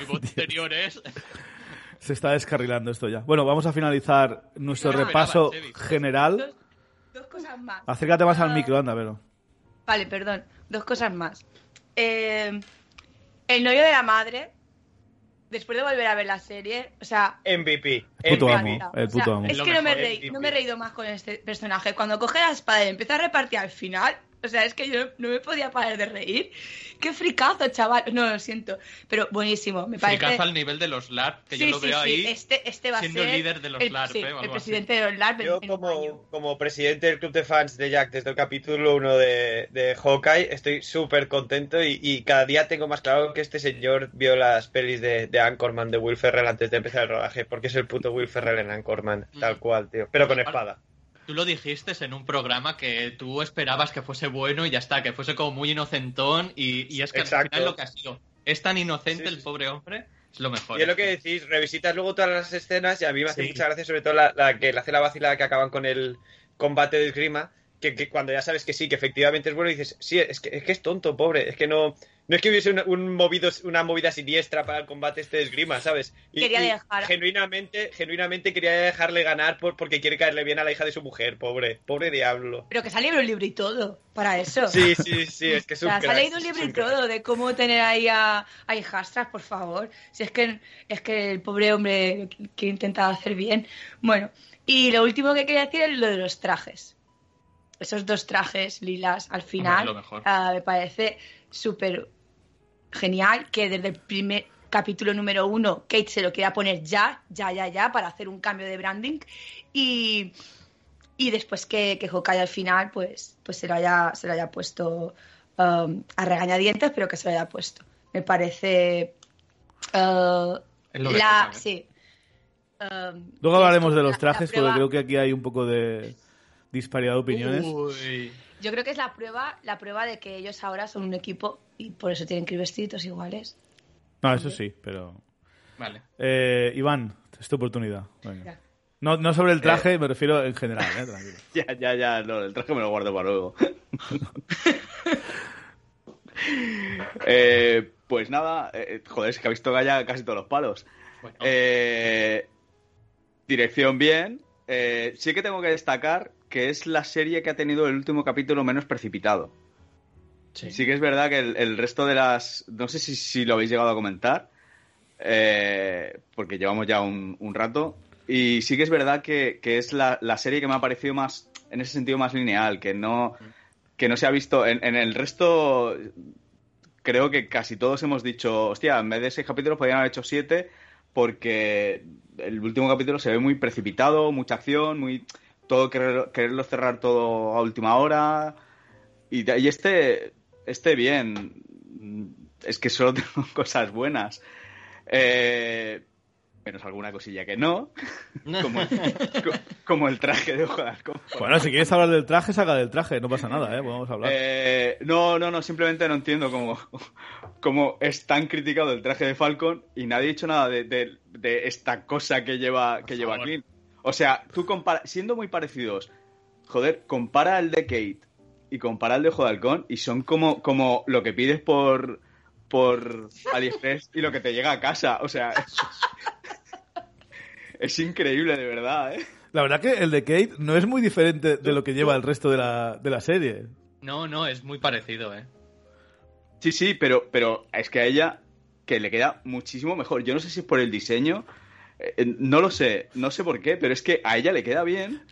mi voz interior es... Se está descarrilando esto ya. Bueno, vamos a finalizar nuestro No, repaso general. Dos, dos cosas más. Acércate más al micro, anda, pero. Vale, perdón. Dos cosas más. Eh, el novio de la madre, después de volver a ver la serie, o sea... MVP. El puto MVP. amo. el O sea, puto amo. Es que no me, reí- no me he reído más con este personaje. Cuando coge la espada y empieza a repartir al final, o sea, es que yo no me podía parar de reír. Qué fricazo, chaval. No, lo siento. Pero buenísimo. Me parece... Fricazo al nivel de los LARP, que sí, yo lo sí, veo sí. ahí Este, este va siendo a el ser líder de los el, LARP, sí, ¿eh? el presidente de los LARP Yo en como, como presidente del club de fans de Jack desde el capítulo 1 de, de Hawkeye estoy súper contento y, y cada día tengo más claro que este señor vio las pelis de, de Anchorman de Will Ferrell antes de empezar el rodaje porque es el puto Will Ferrell en Anchorman, Mm. tal cual, tío. Pero con espada. Tú lo dijiste en un programa que tú esperabas que fuese bueno y ya está, que fuese como muy inocentón y, y es que Exacto. al final lo que ha sido. Es tan inocente Sí, el pobre hombre, es lo mejor. Y es lo que decís, revisitas luego todas las escenas y a mí me hace Sí. mucha gracia sobre todo la, la que le hace la vacilada que acaban con el combate de esgrima, que, que cuando ya sabes que sí, que efectivamente es bueno, dices, sí, es que es, que es tonto, pobre, es que no... No es que hubiese un, un movido, una movida siniestra para el combate este de esgrima, ¿sabes? Y, Quería y dejar- genuinamente, genuinamente quería dejarle ganar por, porque quiere caerle bien a la hija de su mujer, pobre, pobre diablo. Pero que se ha leído un libro y todo para eso. Sí, sí, sí, es que es (laughs) O un sea, se ha leído un libro un y todo de cómo tener ahí a, a hijastras, por favor. Si es que, es que el pobre hombre que intentaba hacer bien. Bueno, y lo último que quería decir es lo de los trajes. Esos dos trajes lilas al final lo mejor. ah, me parece súper genial que desde el primer capítulo número uno Kate se lo quiera poner ya, ya, ya, ya, para hacer un cambio de branding. Y, y después que, que Hawkeye al final, pues, pues se lo haya, se lo haya puesto um, a regañadientes, pero que se lo haya puesto. Me parece. uh, Es lo que la, sí. Um, Luego hablaremos de los la trajes, porque creo que aquí hay un poco de disparidad de opiniones. Uy. Yo creo que es la prueba, la prueba de que ellos ahora son un equipo y por eso tienen que ir vestiditos iguales. No, eso sí, pero... Vale. Eh, Iván, es tu oportunidad. Venga. No, no sobre el traje, me refiero en general, ¿eh? Tranquilo. (laughs) Ya, ya, ya, no, el traje me lo guardo para luego. (laughs) Eh, pues nada, eh, joder, es que ha visto Gaya casi todos los palos. Bueno, Eh, dirección bien. Eh, sí que tengo que destacar que es la serie que ha tenido el último capítulo menos precipitado. sí. Sí que es verdad que el, el resto de las... No sé si, si lo habéis llegado a comentar, eh, porque llevamos ya un, un rato. Y sí que es verdad que, que es la, la serie que me ha parecido más, en ese sentido, más lineal, que no, que no se ha visto... En, en el resto, creo que casi todos hemos dicho, hostia, en vez de seis capítulos podrían haber hecho siete, porque el último capítulo se ve muy precipitado, mucha acción, muy todo querer- quererlo cerrar todo a última hora. Y, y este, este bien. Es que solo (laughs) tengo cosas buenas. Eh, menos alguna cosilla que no. (laughs) Como el, co- como el traje de ojo de halcón. Bueno, si quieres hablar del traje, saca del traje, no pasa nada, ¿eh? Podemos hablar. Eh, no, no, no, simplemente no entiendo cómo, cómo es tan criticado el traje de Falcon y nadie ha dicho nada de, de- de esta cosa que lleva, que lleva favor. Clint. O sea, tú compara, siendo muy parecidos, joder, compara el de Kate y compara el de Ojo de Halcón y son como, como lo que pides por, por AliExpress y lo que te llega a casa. O sea, es, (laughs) es increíble, de verdad, ¿eh? La verdad que el de Kate no es muy diferente de lo que lleva el resto de la, de la serie. No, no, es muy parecido, ¿eh? Sí, sí, pero, pero es que a ella que le queda muchísimo mejor. Yo no sé si es por el diseño, eh, eh, no lo sé, no sé por qué, pero es que a ella le queda bien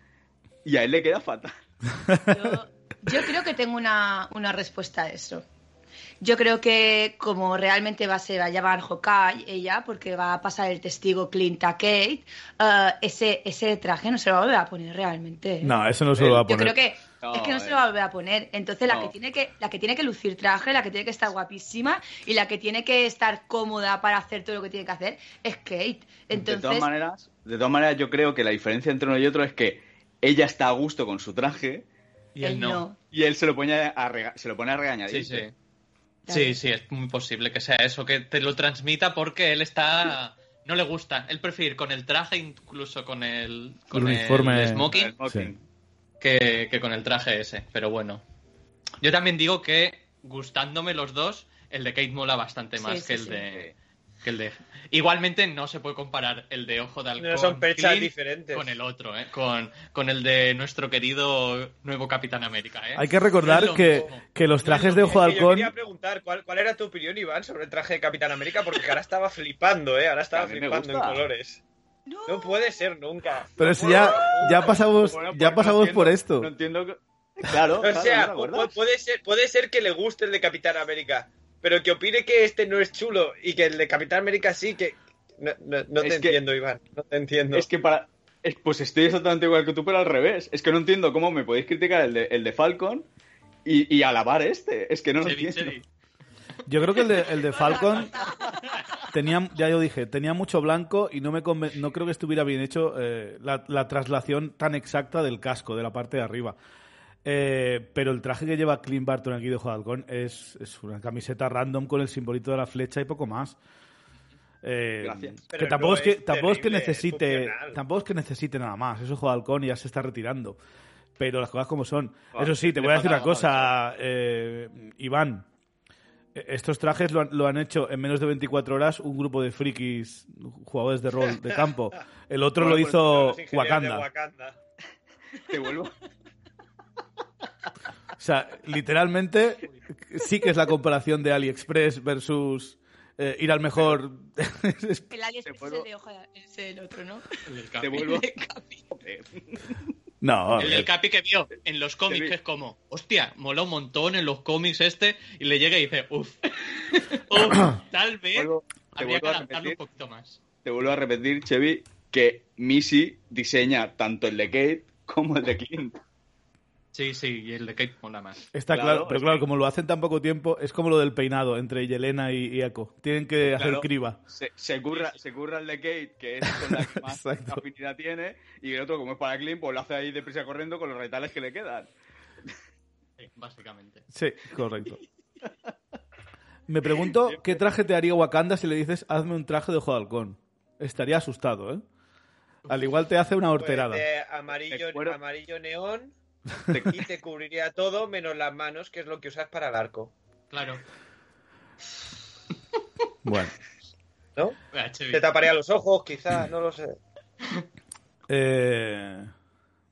y a él le queda fatal. Yo, yo creo que tengo una, una respuesta a eso. Yo creo que como realmente va a ser, va a llevar Hawkeye ella, porque va a pasar el testigo Clint a Kate, eh, ese, ese traje no se lo va a poner realmente. ¿eh? No, eso no se lo va a Yo poner. creo que No, es que no se eh. lo va a volver a poner. Entonces la No. que tiene que la que tiene que lucir traje, la que tiene que estar guapísima y la que tiene que estar cómoda para hacer todo lo que tiene que hacer es Kate. de Entonces todas maneras, de todas maneras, yo creo que la diferencia entre uno y otro es que ella está a gusto con su traje Y él él no. y él se lo pone a, rega- se lo pone a regañar. Sí, sí. Sí, sí, es muy posible que sea eso, que te lo transmita porque él está... No le gusta. Él prefiere ir con el traje, incluso con el, con El uniforme. el smoking, Sí. Que, que con el traje ese. Pero bueno. Yo también digo que, gustándome los dos, el de Kate mola bastante más sí, que, el sí. de, que el de... Igualmente no se puede comparar el de Ojo de Halcón No son perchas Clint diferentes. con el otro, ¿eh? Con, con el de nuestro querido nuevo Capitán América, ¿eh? Hay que recordar No que, que los trajes de. Ojo de que yo Halcón... quería preguntar, ¿cuál, ¿cuál era tu opinión, Iván, sobre el traje de Capitán América? Porque ahora estaba flipando, ¿eh? Ahora estaba flipando en colores. No puede ser nunca. Pero No si ya, ya pasamos, Bueno, pues ya no pasamos entiendo- por esto. No entiendo que... (laughs) Claro, (laughs) O claro, sea, ¿no puede ser, puede ser que le guste el de Capitán América, pero que opine que este no es chulo y que el de Capitán América sí, que... No, no- no te Es que- entiendo, Iván, no te entiendo. Es que para. es- pues estoy exactamente igual que tú, pero al revés. Es que no entiendo cómo me podéis criticar el de, el de Falcon y, y alabar este. Es que no lo entiendo. Chevy. Yo creo que el de, el de Falcon tenía, ya yo dije, tenía mucho blanco y no me conven- no creo que estuviera bien hecho eh, la, la traslación tan exacta del casco, de la parte de arriba. Eh, pero el traje que lleva Clint Barton aquí de Halcón es, es una camiseta random con el simbolito de la flecha y poco más. Eh, Gracias. Que tampoco no es que tampoco es que es necesite tampoco es que necesite nada más. Eso es Ojo de Halcón y ya se está retirando. Pero las cosas como son. Eso sí, te voy a decir una cosa, eh, Iván. Estos trajes lo han, lo han hecho en menos de 24 horas un grupo de frikis, jugadores de rol de campo. El otro Bueno, lo pues, hizo Wakanda. Wakanda. Te vuelvo. O sea, literalmente sí que es la comparación de AliExpress versus eh, ir al mejor. El Te es el de hoja, es el otro, ¿no? El Te vuelvo. No, El Capi que vio en los cómics vi. que es como, hostia, mola un montón en los cómics este, y le llega y dice, uff, (coughs) uf, tal vez Vuelvo, te Habría que vuelvo a adaptarlo un repetir, poquito más. te vuelvo a repetir, Chevy, que Missy diseña tanto el de Kate como el de Clint. Sí, sí, y el de Kate mola más. Está Claro, claro, pero es claro, que- como lo hacen tan poco tiempo, es como lo del peinado entre Yelena y, Echo. Tienen que hacer Claro. criba. Se, se curra, se curra el de Kate, que es con la que (laughs) más afinidad tiene, y el otro, como es para Clint, pues lo hace ahí deprisa corriendo con los retales que le quedan. Sí, básicamente. Sí, correcto. (laughs) Me pregunto qué traje te haría Wakanda si le dices hazme un traje de ojo de halcón. Estaría asustado, ¿eh? Al igual te hace una Pues horterada. de amarillo, De amarillo neón Te- cubriría todo menos las manos, que es lo que usas para el arco. Claro. Bueno. ¿No? Chevi. Te taparía los ojos, quizás, no lo sé. Eh,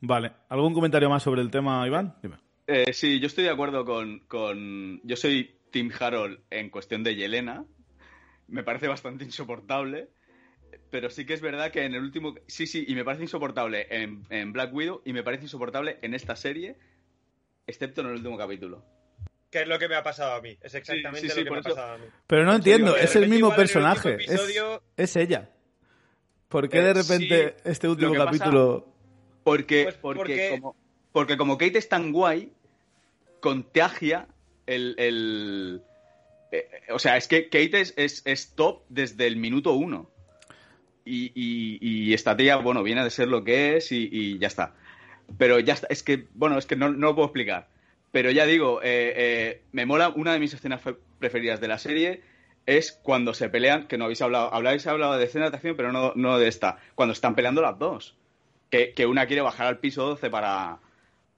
Vale. ¿Algún comentario más sobre el tema, Iván? Dime. Eh, sí, yo estoy de acuerdo con, con- Yo soy Tim Harold en cuestión de Yelena. Me parece bastante insoportable. Pero sí que es verdad que en el último... Sí, sí, y me parece insoportable en, en Black Widow y me parece insoportable en esta serie, excepto en el último capítulo. Que es lo que me ha pasado a mí. Es exactamente sí, sí, lo que me ha pasado a mí. Pero no entiendo, digo es de el repente mismo el personaje. episodio- Es, es ella. ¿Por qué de Eh, repente sí, este último pasa- capítulo... Porque, Pues porque, porque- Como, porque como Kate es tan guay, contagia el... el- eh, o sea, es que Kate es, es, es top desde el minuto uno. Y, y, y esta tía, bueno, viene de ser lo que es y, y ya está. Pero ya está, es que, bueno, es que no, no lo puedo explicar. Pero ya digo, eh, eh, me mola, una de mis escenas fe- preferidas de la serie es cuando se pelean, que no habéis hablado, habláis hablado de escenas de acción, pero no, no de esta, cuando están peleando las dos. Que, que una quiere bajar al piso 12 para,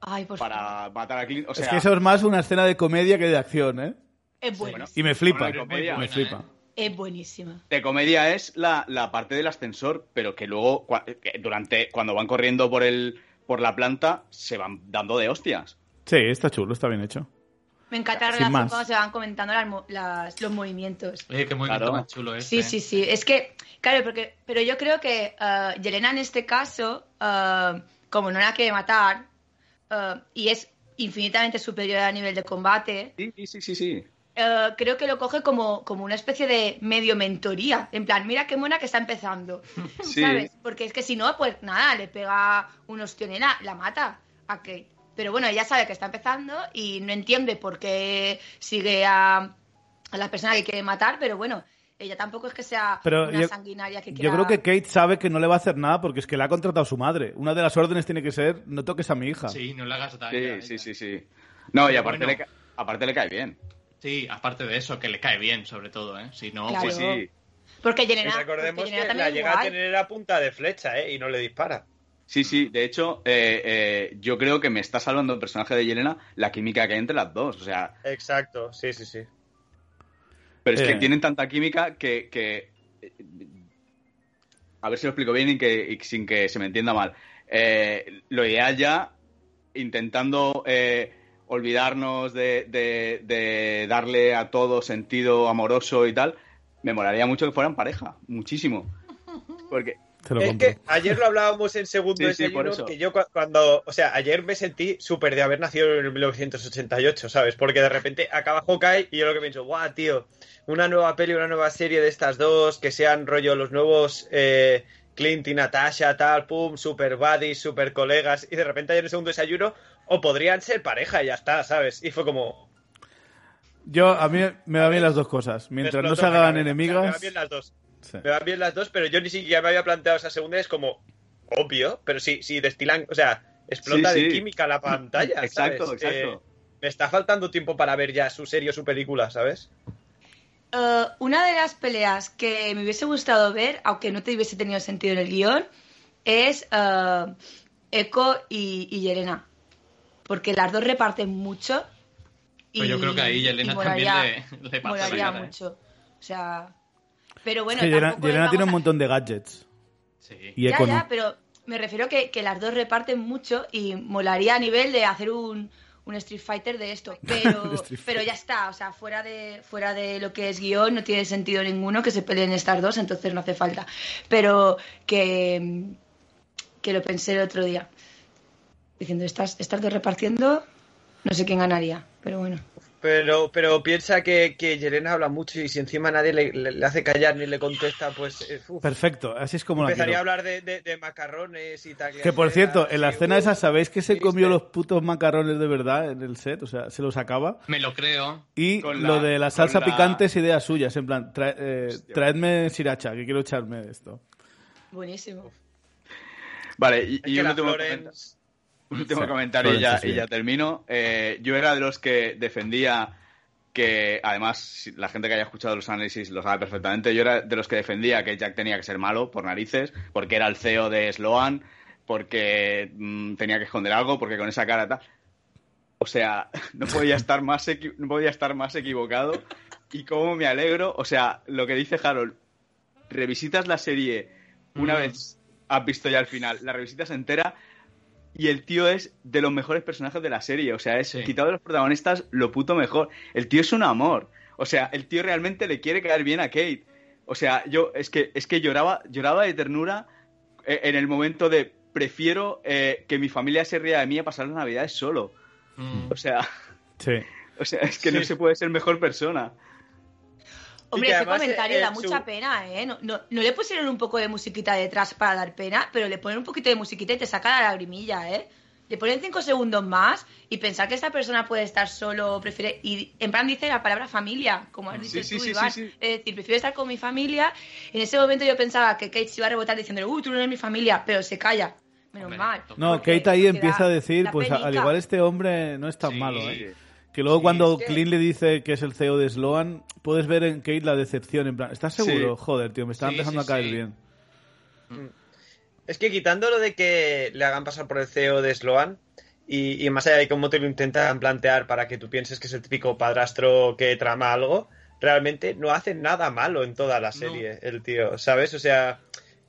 Ay, por favor. para matar a Clint. O sea, es que eso es más una escena de comedia que de acción, ¿eh? Es bueno. Y me flipa. Bueno, comedia. me Buena, flipa. ¿Eh? Es buenísima. de comedia es la, la parte del ascensor, pero que luego, cua- que durante cuando van corriendo por el por la planta, se van dando de hostias. Sí, está chulo, está bien hecho. Me encanta la relación cuando se van comentando las mo- las- los movimientos. Oye, qué movimiento Claro. más chulo este. Sí, sí, sí. Es que, claro, porque, pero yo creo que eh, Yelena en este caso, eh, como no la quiere matar, eh, y es infinitamente superior a nivel de combate, Sí, sí, sí, sí. Eh, creo que lo coge como, como una especie de medio mentoría. En plan, mira qué mona que está empezando. (laughs) Sí. ¿Sabes? Porque es que si no, pues nada, le pega un ostión y la, la mata a Kate. Pero bueno, ella sabe que está empezando y no entiende por qué sigue a, a la persona que quiere matar, pero bueno, ella tampoco es que sea Pero una yo- sanguinaria que Yo quiera... creo que Kate sabe que no le va a hacer nada porque es que la ha contratado su madre. Una de las órdenes tiene que ser no toques a mi hija. Sí, no le hagas daño. Sí, sí, sí, sí. No, y aparte, bueno. le, aparte le cae bien. Sí, aparte de eso, que le cae bien, sobre todo, ¿eh? Si no, Claro. Sí, sí. Porque Y Yelena, recordemos porque Yelena que también la llega a tener a punta de flecha, ¿eh? Y no le dispara. Sí, sí. De hecho, eh, eh, yo creo que me está salvando el personaje de Yelena la química que hay entre las dos. O sea, Exacto, sí, sí, sí. pero es Eh. que tienen tanta química que, que- eh, A ver si lo explico bien y, que, y sin que se me entienda mal. Eh, lo ideal ya, intentando eh, olvidarnos de, de- de darle a todo sentido amoroso y tal, me molaría mucho que fueran pareja. Muchísimo. Porque (laughs) Te lo Es compro. que ayer lo hablábamos en segundo Sí, sí, por desayuno, eso. que yo cu- cuando, o sea, ayer me sentí súper de haber nacido en el 1988, ¿sabes? Porque de repente acaba Hawkeye y yo lo que pienso, guau, tío, una nueva peli, una nueva serie de estas dos, que sean rollo los nuevos eh, Clint y Natasha, tal, pum, super buddies, super colegas, y de repente ayer en segundo desayuno, o podrían ser pareja y ya está, ¿sabes? Y fue como... Yo, a mí me van bien las dos cosas. Mientras no se hagan sea, Me enemigas. van bien las dos. sí. Me van bien las dos, pero yo ni siquiera me había planteado esa segunda, es como obvio, pero sí, sí destilan, o sea, explota Sí, de química la pantalla. Exacto, ¿sabes? exacto. Eh, me está faltando tiempo para ver ya su serie o su película, ¿sabes? Eh, una de las peleas que me hubiese gustado ver, aunque no te hubiese tenido sentido en el guion, es eh, Echo y, y Yelena. Porque las dos reparten mucho. Pues yo creo que ahí Yelena y también le, le pasa molaría la cara, ¿eh? mucho. O sea. Pero bueno, Es que Yelena, tiene un montón de gadgets. Sí. Y Ya, ya, pero me refiero que, que las dos reparten mucho y molaría a nivel de hacer un, un Street Fighter de esto. (laughs) Pero, pero ya está, o sea, fuera de, fuera de lo que es guion no tiene sentido ninguno que se peleen estas dos, entonces no hace falta. Pero que, que lo pensé el otro día. Diciendo, estas, estas dos repartiendo, no sé quién ganaría, pero bueno. Pero, pero piensa que, que Yelena habla mucho y si encima nadie le, le- le hace callar ni le contesta, pues eh, uf, Perfecto, así es como la empezaría a hablar de, de- de macarrones y tal. Que por cierto, en la escena esa, ¿sabéis que se comió los putos macarrones de verdad en el set? O sea, se los acaba. Me lo creo. Y Con lo la- de la salsa la- picante es idea suya, es en plan, trae- eh, Hostia. traedme sriracha, que quiero echarme esto. Buenísimo. Vale, y, Es y que un la último, Florence- comenta- un último Sí, comentario y ya, y termino. Eh, yo era de los que defendía que, además, la gente que haya escuchado los análisis lo sabe perfectamente, yo era de los que defendía que Jack tenía que ser malo por narices, porque era el CEO de Sloan, porque mm, tenía que esconder algo, porque con esa cara tal. O sea, (laughs) no podía estar más, equi- no podía estar más equivocado. Y cómo me alegro. O sea, lo que dice Harold, revisitas la serie una Mm. vez has visto ya el final, la revisitas entera y el tío es de los mejores personajes de la serie. O sea, es Sí. quitado de los protagonistas lo puto mejor. El tío es un amor. O sea, el tío realmente le quiere caer bien a Kate. O sea, yo es que, es que lloraba, lloraba de ternura eh, en el momento de prefiero eh, que mi familia se ría de mí a pasar las navidades solo. Mm. O sea, Sí. (laughs) o sea, es que no se puede ser mejor persona. Hombre, ese comentario eh, da su- mucha pena, ¿eh? No, no, no le pusieron un poco de musiquita detrás para dar pena, pero le ponen un poquito de musiquita y te saca la lagrimilla, ¿eh? Le ponen cinco segundos más y pensar que esta persona puede estar solo, prefiere... Y en plan dice la palabra familia, como has dicho Sí, tú, sí, Iván. sí, sí. Es decir, prefiero estar con mi familia. En ese momento yo pensaba que Kate se iba a rebotar diciendo, uy, tú no eres mi familia, pero se calla. Menos Hombre, mal. No, Kate ahí empieza a decir, pues al igual este hombre no es tan Sí. malo, ¿eh? Que luego Sí, cuando es que- Clint le dice que es el CEO de Sloan, puedes ver en Kate la decepción, en plan, ¿estás seguro? Sí. Joder, tío, me está Sí, empezando sí, a caer sí. bien. Es que quitando lo de que le hagan pasar por el CEO de Sloan y, y más allá de cómo te lo intentan plantear para que tú pienses que es el típico padrastro que trama algo, realmente no hace nada malo en toda la serie el tío, ¿sabes? O sea,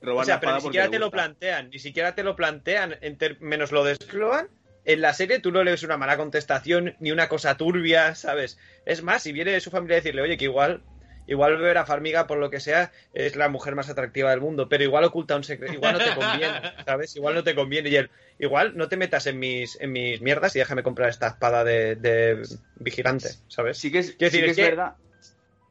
Robar o sea la pero ni siquiera te lo plantean, ni siquiera te lo plantean, menos lo de Sloan. En la serie tú no lees una mala contestación ni una cosa turbia, ¿sabes? Es más, si viene de su familia a decirle, oye, que igual, igual beber a Farmiga por lo que sea es la mujer más atractiva del mundo, pero igual oculta un secreto, igual no te conviene, (laughs) ¿sabes? Igual no te conviene. Y él, igual no te metas en mis, en mis mierdas y déjame comprar esta espada de, de vigilante, ¿sabes? Sí que es, sí que es es que- verdad.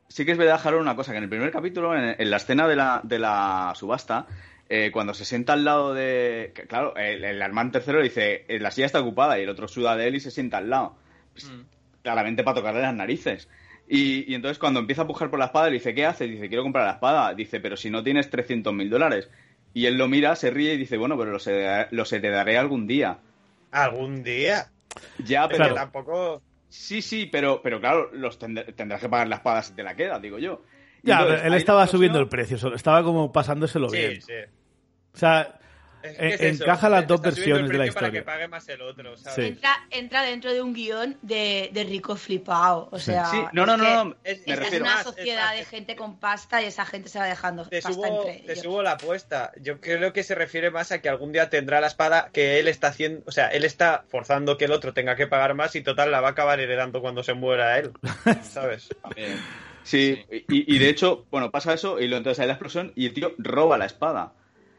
Sí que es verdad, Harold, una cosa, que en el primer capítulo, en, en la escena de la, de la subasta, eh, cuando se sienta al lado de... Claro, el, el Armand tercero le dice, "Eh, la silla está ocupada, y el otro suda de él y se sienta al lado. Pues, Mm. Claramente para tocarle las narices. Y, y entonces cuando empieza a pujar por la espada, le dice, ¿qué haces? Dice, quiero comprar la espada. Dice, pero si no tienes 300 mil dólares. Y él lo mira, se ríe y dice, bueno, pero los los heredaré algún día. Algún día. Ya, pero... Pero tampoco... Sí, sí, pero, pero claro, los tend- tendrás que pagar la espada si te la queda, digo yo. Ya, entonces, pero él estaba subiendo el precio, estaba como pasándoselo Sí, bien. sí. O sea, Es Eh, es eso, encaja las te- dos versiones de la precio Para historia. que pague más el otro, ¿sabes? Sí. Entra, entra dentro de un guion de, de rico flipado. O sea, Sí, no, no, es no, que no, es- me esta es refiero. una sociedad más, de gente con pasta y esa gente se va dejando Te pasta subo, entre te ellos. subo la apuesta. Yo creo que se refiere más a que algún día tendrá la espada que él está haciendo, o sea, él está forzando que el otro tenga que pagar más y total la va a acabar heredando cuando se muera él, (laughs) ¿sabes? Sí, y, y de hecho, bueno, pasa eso y luego entonces hay la explosión y el tío roba la espada.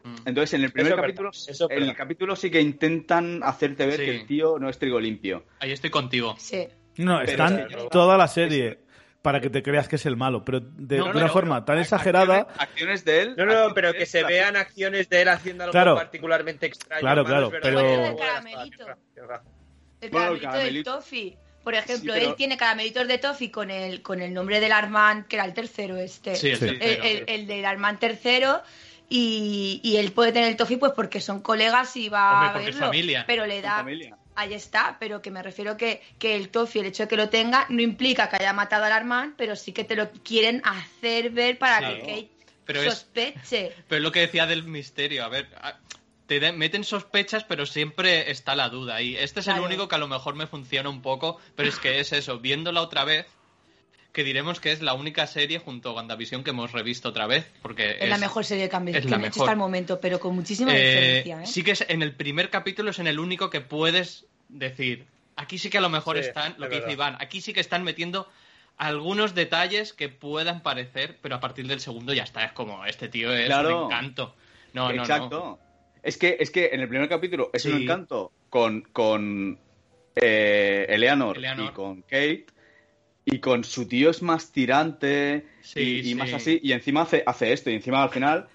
Mm. Entonces, en el primer Eso capítulo, verdad, en el capítulo sí que intentan hacerte ver Sí. que el tío no es trigo limpio. Ahí estoy contigo. Sí. no, Pero están es toda la serie para que te creas que es el malo, pero de, No, de no, una no, forma tan exagerada. Acciones, acciones de él. No, no, pero que se la- vean acciones de él haciendo algo Claro. particularmente extraño. Claro, claro, pero- el caramelito. El caramelito del toffee. Por ejemplo, Sí, pero- él tiene caramelitos de toffee con el, con el nombre del Armand, que era el tercero este. Sí, el Sí. el, tercero. el- el del Armand tercero. Y, y él puede tener el toffee pues porque son colegas y va Hombre, a verlo. familia. Pero le da... familia. Ahí está, pero que me refiero que, que el toffee, el hecho de que lo tenga, no implica que haya matado al Armand, pero sí que te lo quieren hacer ver para Claro. que Kate Pero es- sospeche. Pero es lo que decía del misterio. A ver, a- te de- meten sospechas, pero siempre está la duda. Y este es el único que a lo mejor me funciona un poco, pero es que es eso, viéndola otra vez, que diremos que es la única serie junto a WandaVision que hemos revisto otra vez, porque Es, la mejor serie que han, es que la han hecho mejor. hasta el momento, pero con muchísima Eh, diferencia. ¿eh? Sí que es, en el primer capítulo es en el único que puedes decir, aquí sí que a lo mejor Sí, están, lo es que dice. Iván, aquí sí que están metiendo algunos detalles que puedan parecer, pero a partir del segundo ya está, es como, este tío es Claro. un encanto. No, no, Exacto. no. Es que, es que en el primer capítulo es un encanto con, con eh, Eleanor, Eleanor. y con Kate. Y con su tío es más tirante Sí, y, y sí. más así, y encima hace, hace esto, y encima al final,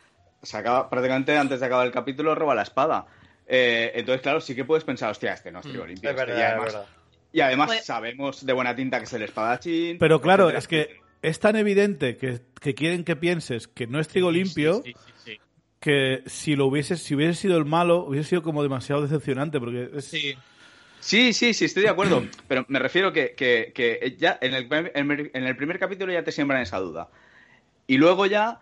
se acaba, prácticamente antes de acabar el capítulo, roba la espada. Eh, entonces, claro, sí que puedes pensar, hostia, este no es trigo Mm, limpio. Es este, verdad, y es además, verdad. y además Pues- sabemos de buena tinta que es el espadachín. Pero claro, etcétera, es que etcétera. es tan evidente que, que quieren que pienses que no es trigo Sí, limpio sí, sí, sí. que si lo hubiese, si hubiese sido el malo, hubiese sido como demasiado decepcionante porque es- Sí, Sí, sí, estoy de acuerdo. (clears throat) Pero me refiero que, que, que ya en el, primer- en el primer capítulo ya te siembran esa duda. Y luego ya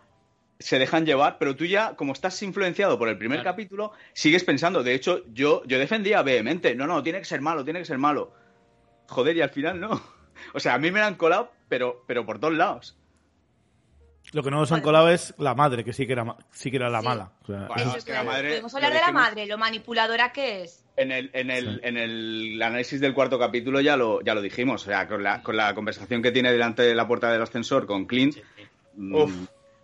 se dejan llevar, pero tú ya, como estás influenciado por el primer Claro. capítulo, sigues pensando. De hecho, yo, yo defendía vehemente. No, no, tiene que ser malo, tiene que ser malo. Joder, y al final no. (laughs) O sea, a mí me la han colado, pero, pero por todos lados. lo que no nos han colado es la madre, que sí que era, sí que era la Sí. mala. O sea, Bueno, Eso es que claro. la madre- Podemos hablar de la madre, lo manipuladora que es. En el, en el, Sí. en el análisis del cuarto capítulo ya lo, ya lo dijimos. O sea, con la, con la conversación que tiene delante de la puerta del ascensor con Clint, mm, Uf.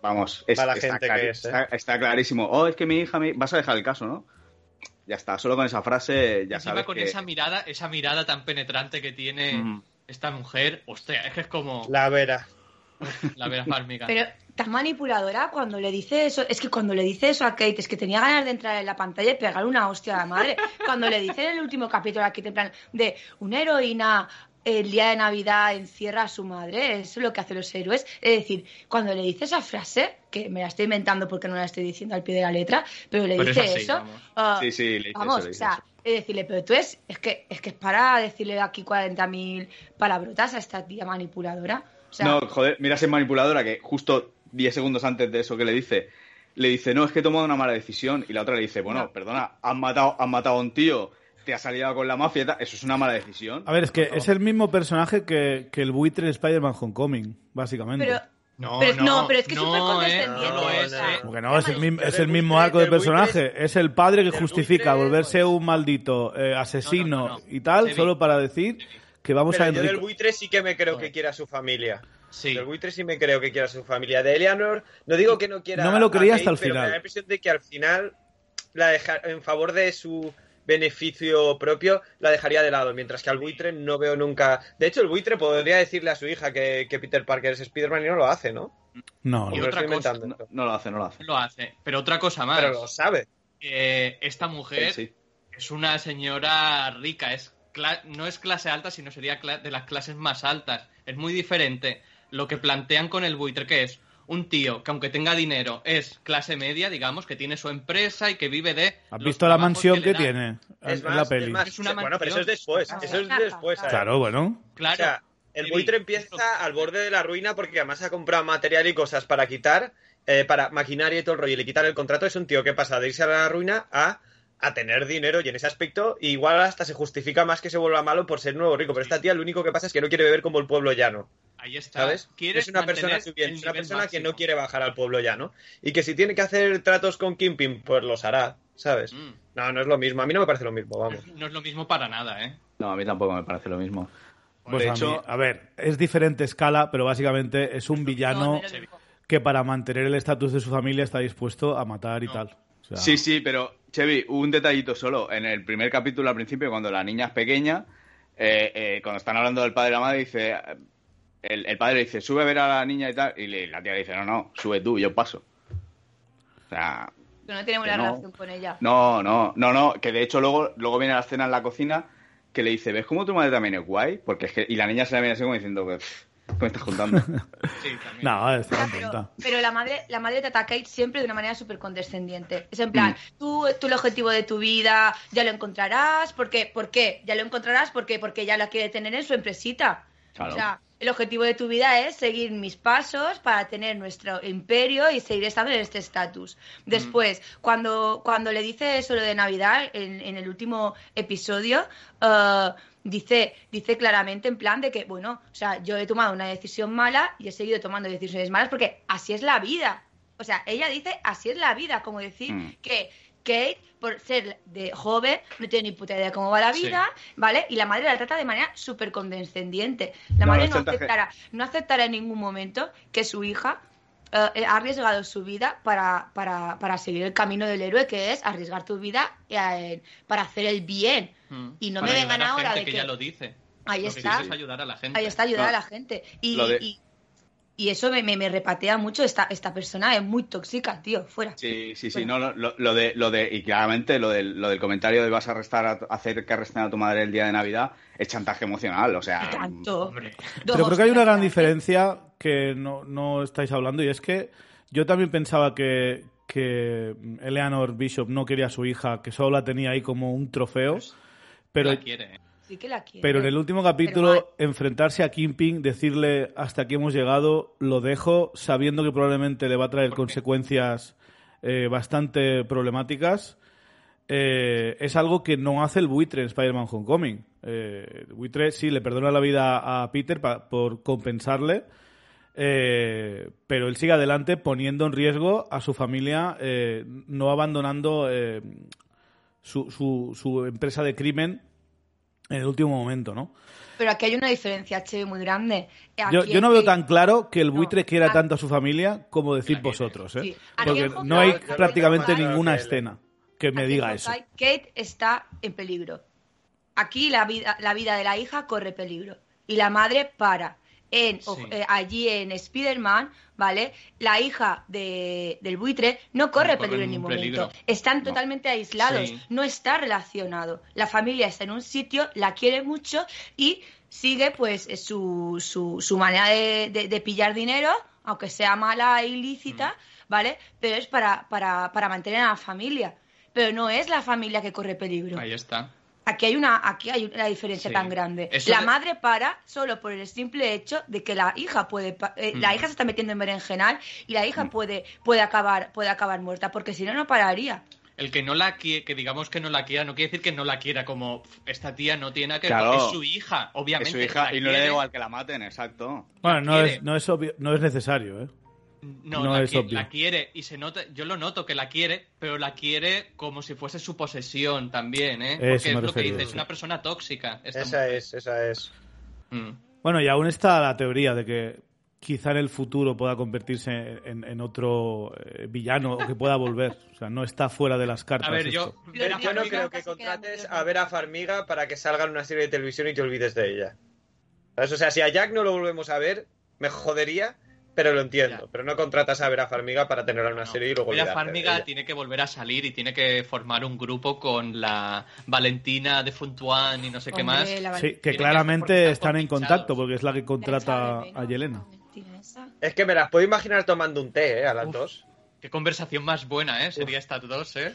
vamos, es- Mala está, gente clari- que es, ¿eh? está, está clarísimo. Oh, es que mi hija, me... vas a dejar el caso, ¿no? Ya está, solo con esa frase ya Encima sabes con que... esa mirada, esa mirada tan penetrante que tiene Mm. esta mujer, hostia, es que es como La vera. (laughs) la vera Farmiga. Pero tan manipuladora cuando le dice eso. Es que cuando le dice eso a Kate, es que tenía ganas de entrar en la pantalla y pegarle una hostia a la madre. Cuando le dice en el último capítulo a Kate, en plan, de una heroína el día de Navidad encierra a su madre, eso es lo que hacen los héroes. Es decir, cuando le dice esa frase, que me la estoy inventando porque no la estoy diciendo al pie de la letra, pero le Pero es dice así, eso. vamos. ah, Sí, sí, le dice Vamos, eso, le o sea, eso. es decirle, pero tú es, es que es que es para decirle aquí 40.000 palabrotas a esta tía manipuladora. O sea, No, joder, mira esa manipuladora que justo 10 segundos antes de eso que le dice, le dice, no, es que he tomado una mala decisión. Y la otra le dice, bueno, No. perdona, has matado, has matado a un tío, te has salido con la mafia, y tal, eso es una mala decisión. a ver, es que es el mismo personaje que, que el buitre de Spider-Man Homecoming, básicamente. pero No, Pero- no, no, pero es que es no, súper eh, condescendiente, no es, eh. No, es el, mismo, es el mismo arco de personaje. Es el padre que justifica buitre- volverse un maldito eh, asesino No, no, no, no. y tal, solo para decir que vamos a yo del buitre sí que me creo que quiera a su familia. Sí. Del buitre sí me creo que quiera a su familia. De Eleanor, no digo que no quiera. No me lo creía Kate, hasta el pero final. Me da la impresión de que al final la deja en favor de su beneficio propio la dejaría de lado, mientras que al buitre no veo nunca. De hecho, el buitre podría decirle a su hija que, que Peter Parker es Spider-Man y no lo hace, ¿no? No, no. lo otra cosa. No, no lo hace, no lo hace. Lo hace. Pero otra cosa más. Pero lo sabe. Eh, esta mujer Sí, sí. es una señora rica, es no es clase alta, sino sería cla- de las clases más altas. Es muy diferente lo que plantean con el buitre, que es un tío que aunque tenga dinero es clase media, digamos, que tiene su empresa y que vive de... ¿Has visto la mansión que, tiene en, Es en más, la peli? es más, Es una bueno, pero eso es después. Eso es después. Claro, bueno. Claro. O sea, el buitre empieza al borde de la ruina porque además ha comprado material y cosas para quitar, eh, para maquinaria y todo el rollo, y le quitar el contrato. Es un tío que pasa de irse a la ruina a, a tener dinero y en ese aspecto igual hasta se justifica más que se vuelva malo por ser nuevo rico. Pero esta tía lo único que pasa es que no quiere beber como el pueblo llano, Ahí está. ¿sabes? Es una persona es una persona que no quiere bajar al pueblo llano y que si tiene que hacer tratos con Kimping, pues los hará, ¿sabes? Mm. No, no es lo mismo. A mí no me parece lo mismo, vamos. (laughs) No es lo mismo para nada, ¿eh? No, a mí tampoco me parece lo mismo. Pues de a, hecho- mí- a ver, es diferente escala, pero básicamente es un no, villano no que para mantener el estatus de su familia está dispuesto a matar y No. tal. O sea, Sí, sí, pero Chevy, un detallito solo. En el primer capítulo, al principio, cuando la niña es pequeña, eh, eh, cuando están hablando del padre y la madre, dice. El, el padre dice, sube a ver a la niña y tal. Y le- la tía dice, no, no, sube tú, yo paso. O sea, Que no tiene buena no. relación con ella. no, no, no, no. Que de hecho luego, luego viene la escena en la cocina que le dice, ¿ves cómo tu madre también es guay? Porque es que. Y la niña se la viene así como diciendo, "Pff, ¿qué me estás contando? (laughs) Sí, también. No, está Ya, bien pero, pero la madre la madre trata a Kate siempre de una manera súper condescendiente. Es en plan, Mm. tú, tú el objetivo de tu vida ya lo encontrarás. ¿Por qué? ¿Por qué? Ya lo encontrarás porque, porque ella la quiere tener en su empresita. Claro. O sea, el objetivo de tu vida es seguir mis pasos para tener nuestro imperio y seguir estando en este estatus. Después, cuando, cuando le dice eso lo de Navidad, en, en el último episodio, eh, dice, dice claramente en plan de que, bueno, o sea, yo he tomado una decisión mala y he seguido tomando decisiones malas porque así es la vida. O sea, ella dice, así es la vida, como decir Mm. que Kate, por ser de joven, no tiene ni puta idea de cómo va la Sí. vida, ¿vale? Y la madre la trata de manera súper condescendiente. La No, madre no aceptará, no aceptará en ningún momento que su hija eh, ha arriesgado su vida para, para, para seguir el camino del héroe, que es arriesgar tu vida eh, para hacer el bien. Mm. Y no Para me vengan ahora gente de que que- ya lo dice. Ahí Lo que está. es ayudar a la gente. Ahí está ayudar No. a la gente. Y, Lo de- y, y eso me, me, me repatea mucho. Esta, esta persona es muy tóxica, tío. Fuera. Sí, sí, sí, no, lo, lo de, lo de, y claramente lo del, lo del comentario de vas a arrestar a, hacer que arresten a tu madre el día de Navidad es chantaje emocional, o sea, tanto. Pero creo que hay una gran diferencia que no, no estáis hablando y es que yo también pensaba que, que Eleanor Bishop no quería a su hija, que solo la tenía ahí como un trofeo. Pero, la quiere. ¿eh? Sí que la quiere. pero en el último capítulo, enfrentarse a Kingpin, decirle hasta aquí hemos llegado, lo dejo sabiendo que probablemente le va a traer consecuencias eh, bastante problemáticas. eh, es algo que no hace el buitre en Spider-Man Homecoming. Eh, el buitre sí le perdona la vida a Peter pa- por compensarle, eh, pero él sigue adelante poniendo en riesgo a su familia, no abandonando su, su, su empresa de crimen en el último momento, ¿no? Pero aquí hay una diferencia, Che, muy grande. Yo, no veo tan claro que el No. buitre quiera Ah. tanto a su familia como decir vosotros, ¿eh? Sí. Porque no hay prácticamente ninguna escena que me diga eso. Kate está en peligro. Aquí la vida, la vida de la hija corre peligro. Y la madre para. En, Sí. eh, allí en Spider-Man, ¿vale? La hija de- del buitre no corre No corre peligro en ningún peligro. momento. Están totalmente aislados. Sí. No está relacionado. La familia está en un sitio, la quiere mucho y sigue pues eh, su, su, su manera de, de- de pillar dinero, aunque sea mala e ilícita, Mm. ¿vale? Pero es para, para, para mantener a la familia. Pero no es la familia que corre peligro. Ahí está. Aquí hay una, aquí hay una diferencia Sí. tan grande. Eso la de- madre para solo por el simple hecho de que la hija puede, eh, Mm. la hija se está metiendo en berenjenal y la hija puede, puede acabar, puede acabar muerta, porque si no no pararía. El que no la quiere, que digamos que no la quiera, no quiere decir que no la quiera como esta tía no tiene nada que. Claro. Es su hija, obviamente. es su hija y no le da quiere. igual que la maten, exacto. Bueno, no quiere. es, no, es obvio- no es necesario, ¿eh? No, No la, es qui- obvio. la quiere y se nota, yo lo noto que la quiere, pero la quiere como si fuese su posesión también, ¿eh? Eso Porque es lo que dice, es una persona tóxica. Esa mujer. es, esa es. Mm. Bueno, y aún está la teoría de que quizá en el futuro pueda convertirse en, en otro eh, villano o que pueda volver. O sea, no está fuera de las cartas. A ver, yo. Pero Pero yo no creo que contrates a ver a Farmiga para que salga en una serie de televisión y te olvides de ella. ¿Sabes? O sea, si a Jack no lo volvemos a ver, me jodería, pero lo entiendo. Ya. Pero no contratas a ver a Farmiga para tenerla en una No. serie y luego de Farmiga ella. tiene que volver a salir y tiene que formar un grupo con la Valentina de Funtuan y no sé qué más. Sí, que Tiene claramente están en contacto porque es la que contrata a Yelena. Es que me las puedo imaginar tomando un té, ¿eh? A las Uf. dos. Qué conversación más buena, ¿eh? Sería estas dos, ¿eh?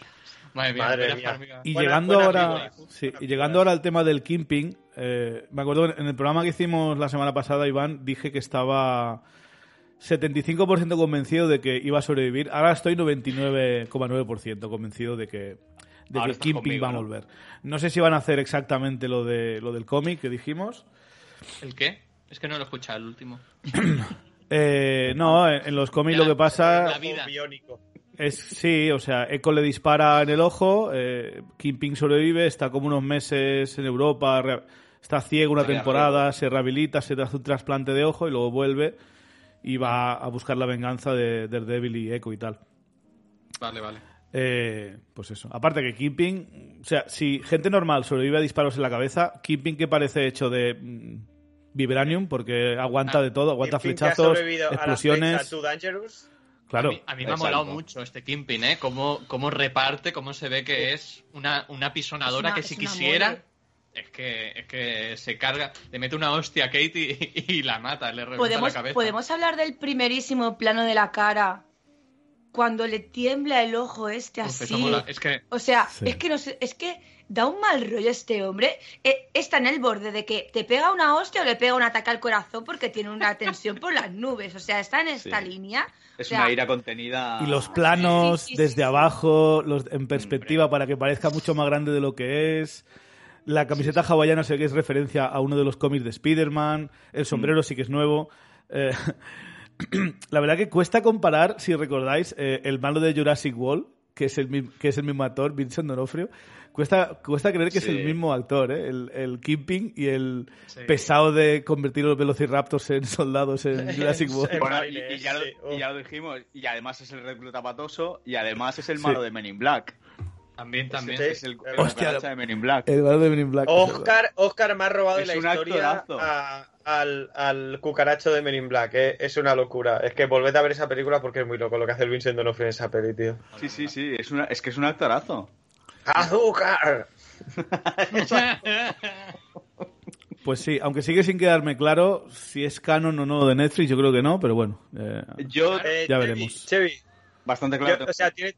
Madre mía, Madre Vera mía. Farmiga. Y Buena- llegando ahora, sí, y llegando ahora al tema del Kimping, eh, me acuerdo en el programa que hicimos la semana pasada, Iván, dije que estaba 75% convencido de que iba a sobrevivir. Ahora estoy 99,9% convencido de que, de que conmigo, va a ¿no? volver. No sé si van a hacer exactamente lo de lo del cómic que dijimos. ¿El qué? Es que no lo he escuchado el último. (coughs) Eh, no, en, en los cómics Ya, lo que pasa la vida. Es, sí, o sea, Echo le dispara en el ojo, eh, Kingpin sobrevive, está como unos meses en Europa, re- está ciego una temporada, se rehabilita, se hace un trasplante de ojo y luego vuelve y va a buscar la venganza de Daredevil y Echo y tal. Vale, vale. Eh, pues eso. Aparte que Kingpin, o sea, si gente normal sobrevive a disparos en la cabeza, Kingpin que parece hecho de mm, vibranium porque aguanta Ah, de todo, aguanta Kingpin flechazos, a explosiones. Dangerous. Claro. A mí, a mí me ha molado mucho este Kimpin, ¿eh? Cómo, cómo reparte, cómo se ve que es una, una pisonadora Es una- que si quisiera... Es que, es que se carga, le mete una hostia a Kate y, y la mata, le revienta ¿Podemos, la cabeza. ¿Podemos hablar del primerísimo plano de la cara cuando le tiembla el ojo este Uf, así? mola. Es que O sea, Sí. es que no sé, es que da un mal rollo este hombre. Eh, está en el borde de que te pega una hostia o le pega un ataque al corazón porque tiene una tensión por las nubes. O sea, está en esta Sí. línea. Es O sea, una ira contenida. Y los planos Sí, sí, sí, desde sí. abajo, los en perspectiva para que parezca mucho más grande de lo que es. La camiseta hawaiana sé que es referencia a uno de los cómics de Spider-Man. El sombrero sí que es nuevo. Eh, (clears throat) la verdad que cuesta comparar, si recordáis, eh, el malo de Jurassic World, que es el, mi- que es el mismo actor, Vincent D'Onofrio. Cuesta, cuesta creer que es el mismo actor, ¿eh? el, el Kingpin y el Sí. pesado de convertir a los velociraptors en soldados en (laughs) Jurassic World. Bueno, y, ya lo, sí, y uf. ya lo dijimos, y además es el recluta patoso, y además es el Sí. malo de Men in Black. También, también. Sí, Es el, el Hostia. de Men in Black. El valor de Men in Black. Oscar, Oscar me ha robado Es la historia a- al, al cucaracho de Men in Black. eh. Es una locura. Es que volved a ver esa película porque es muy loco lo que hace el Vincent D'Onofrio en esa peli, tío. Sí, sí, sí. Es, una, es que es un actorazo. ¡Azúcar! (laughs) Pues sí, aunque sigue sin quedarme claro si es canon o no de Netflix, yo creo que no, pero bueno. eh, Yo, Eh, Ya veremos. Chevy, bastante yo- claro. o sea, tiene,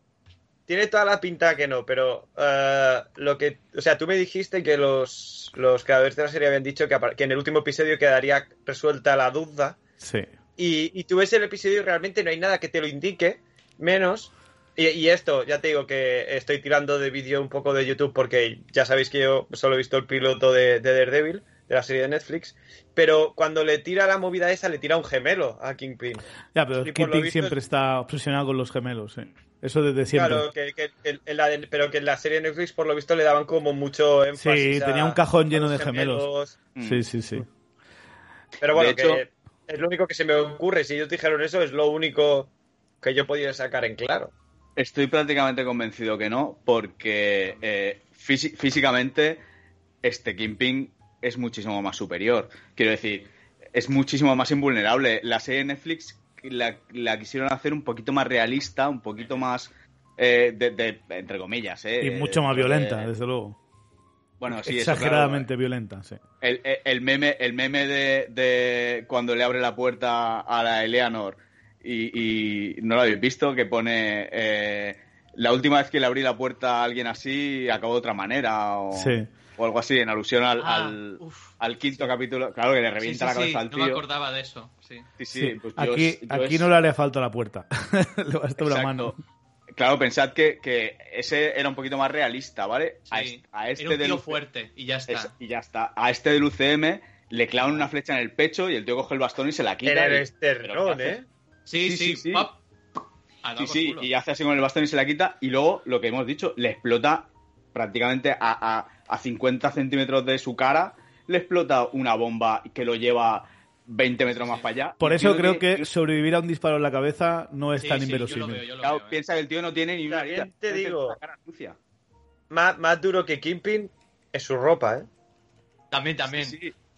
tiene toda la pinta que no, pero eh, lo que, o sea, tú me dijiste que los, los creadores de la serie habían dicho que, que en el último episodio quedaría resuelta la duda. sí. Y, y tú ves el episodio y realmente no hay nada que te lo indique, menos. Y, y esto, ya te digo que estoy tirando de vídeo un poco de YouTube porque ya sabéis que yo solo he visto el piloto de, de Daredevil, de la serie de Netflix. Pero cuando le tira la movida esa, le tira un gemelo a Kingpin. Ya, pero Kingpin siempre es- está obsesionado con los gemelos, sí. Eso desde siempre. Claro, que, que- que en la de- pero que en la serie de Netflix por lo visto le daban como mucho énfasis. Sí, a- tenía un cajón a lleno de gemelos. Mm. Sí, sí, sí. Pero bueno, De hecho- que es lo único que se me ocurre. Si ellos dijeron eso, es lo único que yo podido sacar en claro. Estoy prácticamente convencido que no, porque eh, físi- físicamente este Kingpin es muchísimo más superior. Quiero decir, es muchísimo más invulnerable. La serie de Netflix la, la quisieron hacer un poquito más realista, un poquito más, eh, de, de- entre comillas. eh, Y mucho más eh, violenta, desde luego. Bueno, sí, eso, Exageradamente violenta, sí. claro. el, el- el meme, el meme de, de cuando le abre la puerta a la Eleanor y, y no lo habéis visto, que pone eh, la última vez que le abrí la puerta a alguien así acabó de otra manera o, Sí. O algo así, en alusión al, Ah, al, quinto capítulo. Claro, que le revienta sí, la sí, cabeza al No me tío. acordaba de eso, sí. Sí, sí, Sí, pues yo aquí es- yo aquí es- no le haría falta la puerta. (laughs) le basta una mano. Claro, pensad que, que ese era un poquito más realista, ¿vale? A, Sí. est- a este Era un del tío fuerte y ya está. es- y ya está. A este del UCM le clavan una flecha en el pecho y el tío coge el bastón y se la quita. En el esternón. ¿eh? Sí, Sí, sí, sí, sí. y hace así con el bastón y se la quita. Y luego, lo que hemos dicho, le explota prácticamente a, a, a 50 centímetros de su cara, le explota una bomba que lo lleva 20 metros más para allá. Por eso creo que sobrevivir a un disparo en la cabeza no es Sí, tan sí, inverosímil. veo, yo lo Claro, veo, ¿eh? piensa que el tío no tiene ni una te Tiene digo- la cara sucia. Más, más duro que Kingpin es su ropa, ¿eh? También, también.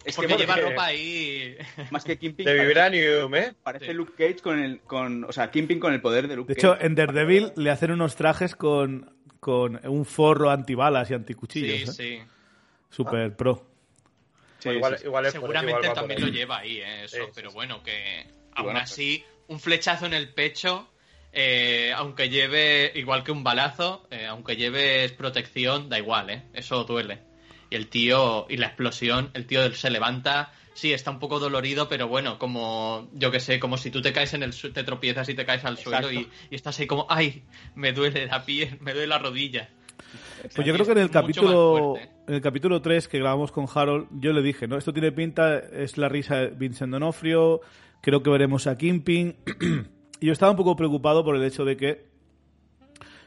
Es Porque que lleva ropa ahí. (laughs) más que Kingpin De Vibranium, ¿eh? parece Sí. Luke Cage con el con o sea, Kingpin con el poder de Luke De hecho, Cage. en Daredevil le hacen unos trajes con, con un forro antibalas y anticuchillos. Sí, ¿eh? sí. Super pro. Sí, igual, igual es Seguramente igual también lo lleva ahí, eh, eso. Sí, pero bueno, que aún bueno, así, un flechazo en el pecho, eh, aunque lleve, igual que un balazo, eh, aunque lleves protección, da igual, ¿eh? Eso duele. Y el tío, y la explosión, el tío se levanta, sí, está un poco dolorido, pero bueno, como, yo que sé, como si tú te caes en el te tropiezas y te caes al suelo y, estás ahí como, ay, me duele la piel, me duele la rodilla. Pues yo creo que en el capítulo en el capítulo 3 que grabamos con Harold, yo le dije, ¿no? Esto tiene pinta, es la risa de Vincent D'Onofrio, creo que veremos a Kingpin. (clears throat) y yo estaba un poco preocupado por el hecho de que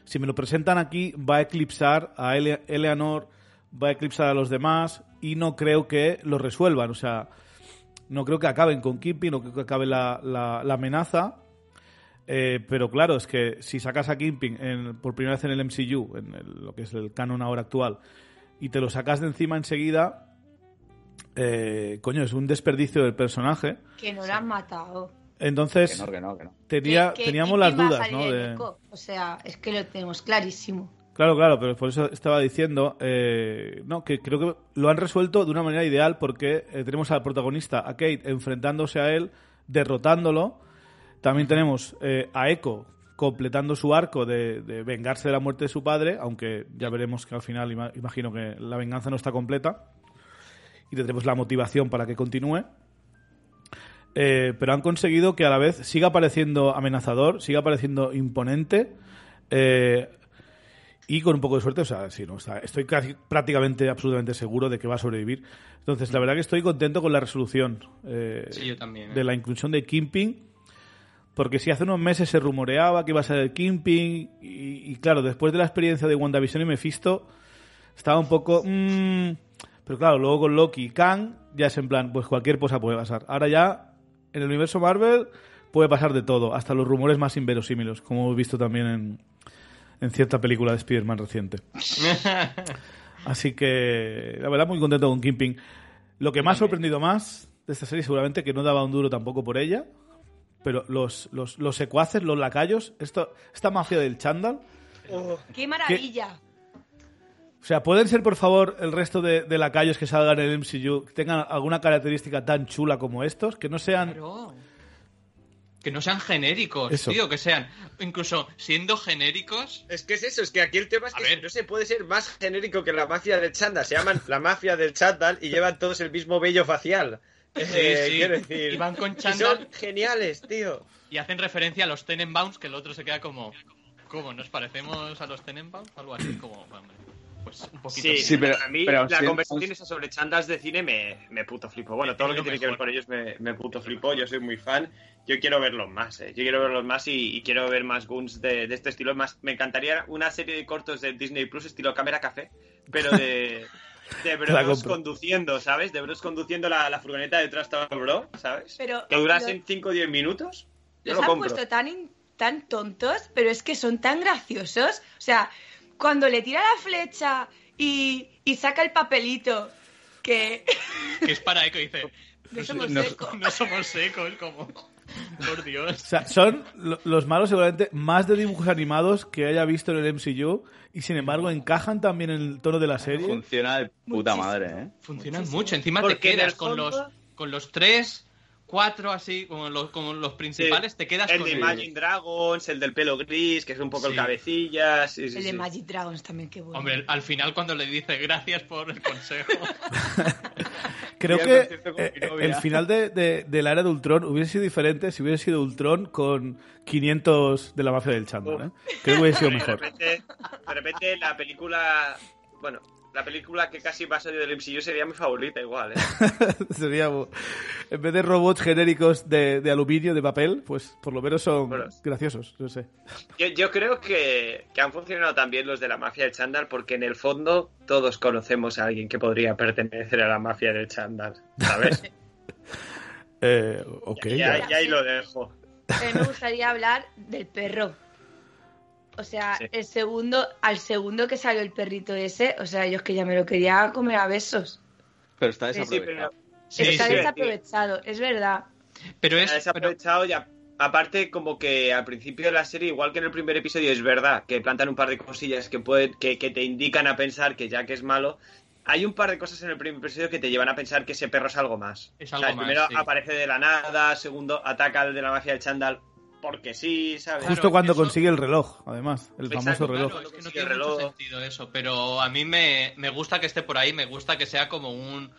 si me lo presentan aquí va a eclipsar a Ele- Eleanor, va a eclipsar a los demás y no creo que lo resuelvan, o sea, no creo que acaben con Kingpin, no creo que acabe la, la- la amenaza. Eh, pero claro, es que si sacas a Kingpin en- por primera vez en el MCU, en el- lo que es el canon ahora actual, y te lo sacas de encima enseguida, eh, coño, es un desperdicio del personaje. Que no lo han matado. Entonces, Que no, que no, que no. tenía, Que- que teníamos las dudas. O sea, es que lo tenemos clarísimo. Claro, claro, pero por eso estaba diciendo, eh, no, que creo que lo han resuelto de una manera ideal porque eh, tenemos al protagonista, a Kate, enfrentándose a él, derrotándolo. También tenemos eh, a Echo completando su arco de, vengarse de la muerte de su padre, aunque ya veremos que al final ima- imagino que la venganza no está completa y tendremos la motivación para que continúe. Pero han conseguido que a la vez siga pareciendo amenazador, siga pareciendo imponente. Y con un poco de suerte, o sea, sí, no, está- estoy casi, prácticamente, absolutamente seguro de que va a sobrevivir. Entonces, la verdad que estoy contento con la resolución eh, Sí, yo también. ¿eh? de la inclusión de Kingpin, porque si hace unos meses se rumoreaba que iba a ser el Kingpin, y, y claro, después de la experiencia de WandaVision y Mephisto, estaba un poco... mm, pero claro, luego con Loki y Kang, ya es en plan, pues cualquier cosa puede pasar. Ahora ya, en el universo Marvel, puede pasar de todo, hasta los rumores más inverosímiles, como hemos visto también en, en cierta película de Spider-Man reciente. (laughs) Así que, la verdad, muy contento con Kingpin. Lo que me ha sorprendido más de esta serie, seguramente, que no daba un duro tampoco por ella, pero los, los, los secuaces, los lacayos, esto, esta mafia del chándal, Oh, ¡Qué maravilla! o sea, ¿pueden ser, por favor, el resto de, de lacayos que salgan en el MCU que tengan alguna característica tan chula como estos? Que no sean... Claro. Que no sean genéricos, Eso. tío, que sean, incluso siendo genéricos, Es que es eso, es que aquí el tema es A que ver. no se puede ser más genérico que la mafia del chándal. Se llaman la mafia del chándal y llevan todos el mismo vello facial. Eh, sí. quiero decir, Y van con y chándal. son geniales, tío. y hacen referencia a los Tenenbaums, que el otro se queda como, ¿cómo? ¿Nos parecemos a los Tenenbaums? Algo así, como, hombre, pues un poquito. Sí, Sí, pero- a mí pero la si- conversación esa sobre chandas de cine me, me puto flipo. Bueno, todo lo que tiene que ver con ellos me, me puto flipo. Yo soy muy fan. Yo quiero verlos más, eh. Yo quiero verlos más y, y quiero ver más Guns de, de este estilo. Más, me encantaría una serie de cortos de Disney Plus estilo cámara café, pero de, (laughs) de bros conduciendo, ¿sabes? De bros conduciendo la, la furgoneta de Trust Bro, ¿sabes? Pero que durasen 5 o 10 minutos. Los lo han compro. puesto tan, in- tan tontos, pero es que son tan graciosos. O sea, cuando le tira la flecha y, y saca el papelito, que (laughs) Que es para Eco, dice, (laughs) no somos no, secos. no somos secos, como, por Dios. O sea, son lo- los malos seguramente más de dibujos animados que haya visto en el MCU y sin embargo encajan también en el tono de la serie. Funciona de puta Muchísimo. madre, ¿eh? Funcionan Muchísimo. mucho, encima Porque te quedas con los, con los tres, cuatro así, como los, como los principales, te quedas El con de el- Imagine Dragons, el del pelo gris, que es un poco el Sí. sí, El de. Magic Dragons también, qué bueno. Hombre, al final cuando le dice gracias por el consejo. (laughs) Creo que eh, el final de, de, de la era de Ultron hubiese sido diferente si hubiese sido Ultron con 500 de la mafia del chándal. ¿eh? Creo que hubiese sido De mejor. repente, de repente la película, bueno, la película que casi va a salir del MCU sería mi favorita igual, ¿eh? (laughs) Sería, en vez de robots genéricos de, de aluminio, de papel, pues por lo menos son Bueno. graciosos. No sé. Yo, yo creo que, que han funcionado también los de la mafia del chándal porque en el fondo todos conocemos a alguien que podría pertenecer a la mafia del chándal, ¿sabes? (laughs) Eh, ok. ya. ahí, lo dejo. Me gustaría hablar del perro. O sea, Sí. el segundo, al segundo que salió el perrito ese, o sea, yo es que ya me lo quería comer a besos. Pero está sí, desaprovechado. pero Sí, Está sí. desaprovechado, es verdad. Pero es... pero- desaprovechado y a- aparte como que al principio de la serie, igual que en el primer episodio, es verdad que plantan un par de cosillas que, pueden, que, que te indican a pensar que Jack es malo. Hay un par de cosas en el primer episodio que te llevan a pensar que ese perro es algo más. Es O sea, algo más, primero sí. aparece de la nada, segundo ataca al de la mafia del chándal porque sí, ¿sabes? Justo Claro, cuando eso- consigue el reloj, además. El Exacto, famoso reloj. Claro, es que no tiene el mucho reloj. sentido eso, pero a mí me, me gusta que esté por ahí, me gusta que sea como un,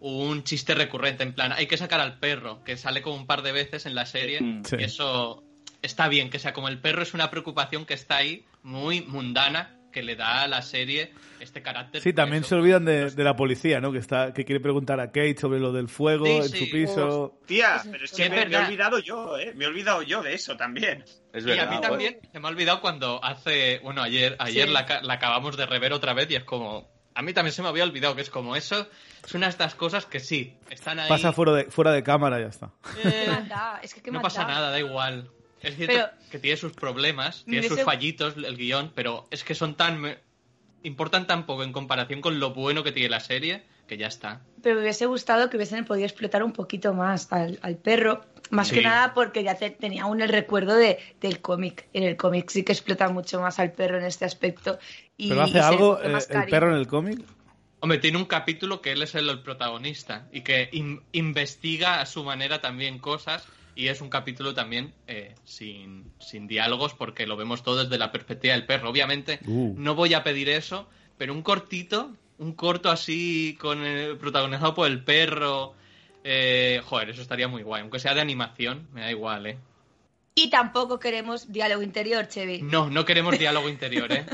un chiste recurrente, en plan, hay que sacar al perro, que sale como un par de veces en la serie. Sí. y eso está bien, que sea como el perro es una preocupación que está ahí, muy mundana, que le da a la serie este carácter. Sí, también eso. se olvidan de, de la policía, ¿no? Que está que quiere preguntar a Kate sobre lo del fuego Sí, en sí. su piso. Tía, pero es que me, me he olvidado yo, ¿eh? Me he olvidado yo de eso también. Es Y verdad. a mí también se me ha olvidado cuando hace, bueno, ayer, ayer Sí. la, ca- la acabamos de rever otra vez y es como, a mí también se me había olvidado que es como eso, es una de estas cosas que sí, están ahí. Pasa fuera de, fuera de cámara y ya está. Maldad, es que qué no pasa nada, da igual. Es cierto Pero- que tiene sus problemas, tiene Me sus hubiese- fallitos el guion, pero es que son tan... importan tan poco en comparación con lo bueno que tiene la serie, que ya está. Pero me hubiese gustado que hubiesen podido explotar un poquito más al, al perro. Más Sí. que nada porque ya te- tenía aún el recuerdo de, del cómic. En el cómic sí que explota mucho más al perro en este aspecto. Y, Pero y hace le algo eh, el perro en el cómic. Hombre, tiene un capítulo que él es el, el protagonista y que in- investiga a su manera también cosas y es un capítulo también eh, sin, sin diálogos porque lo vemos todo desde la perspectiva del perro. Obviamente Uh. no voy a pedir eso, pero un cortito, un corto así con el, protagonizado por el perro, eh, joder, eso estaría muy guay. Aunque sea de animación, me da igual, ¿eh? Y tampoco queremos diálogo interior, Chevy. No, no queremos (laughs) diálogo interior, ¿eh?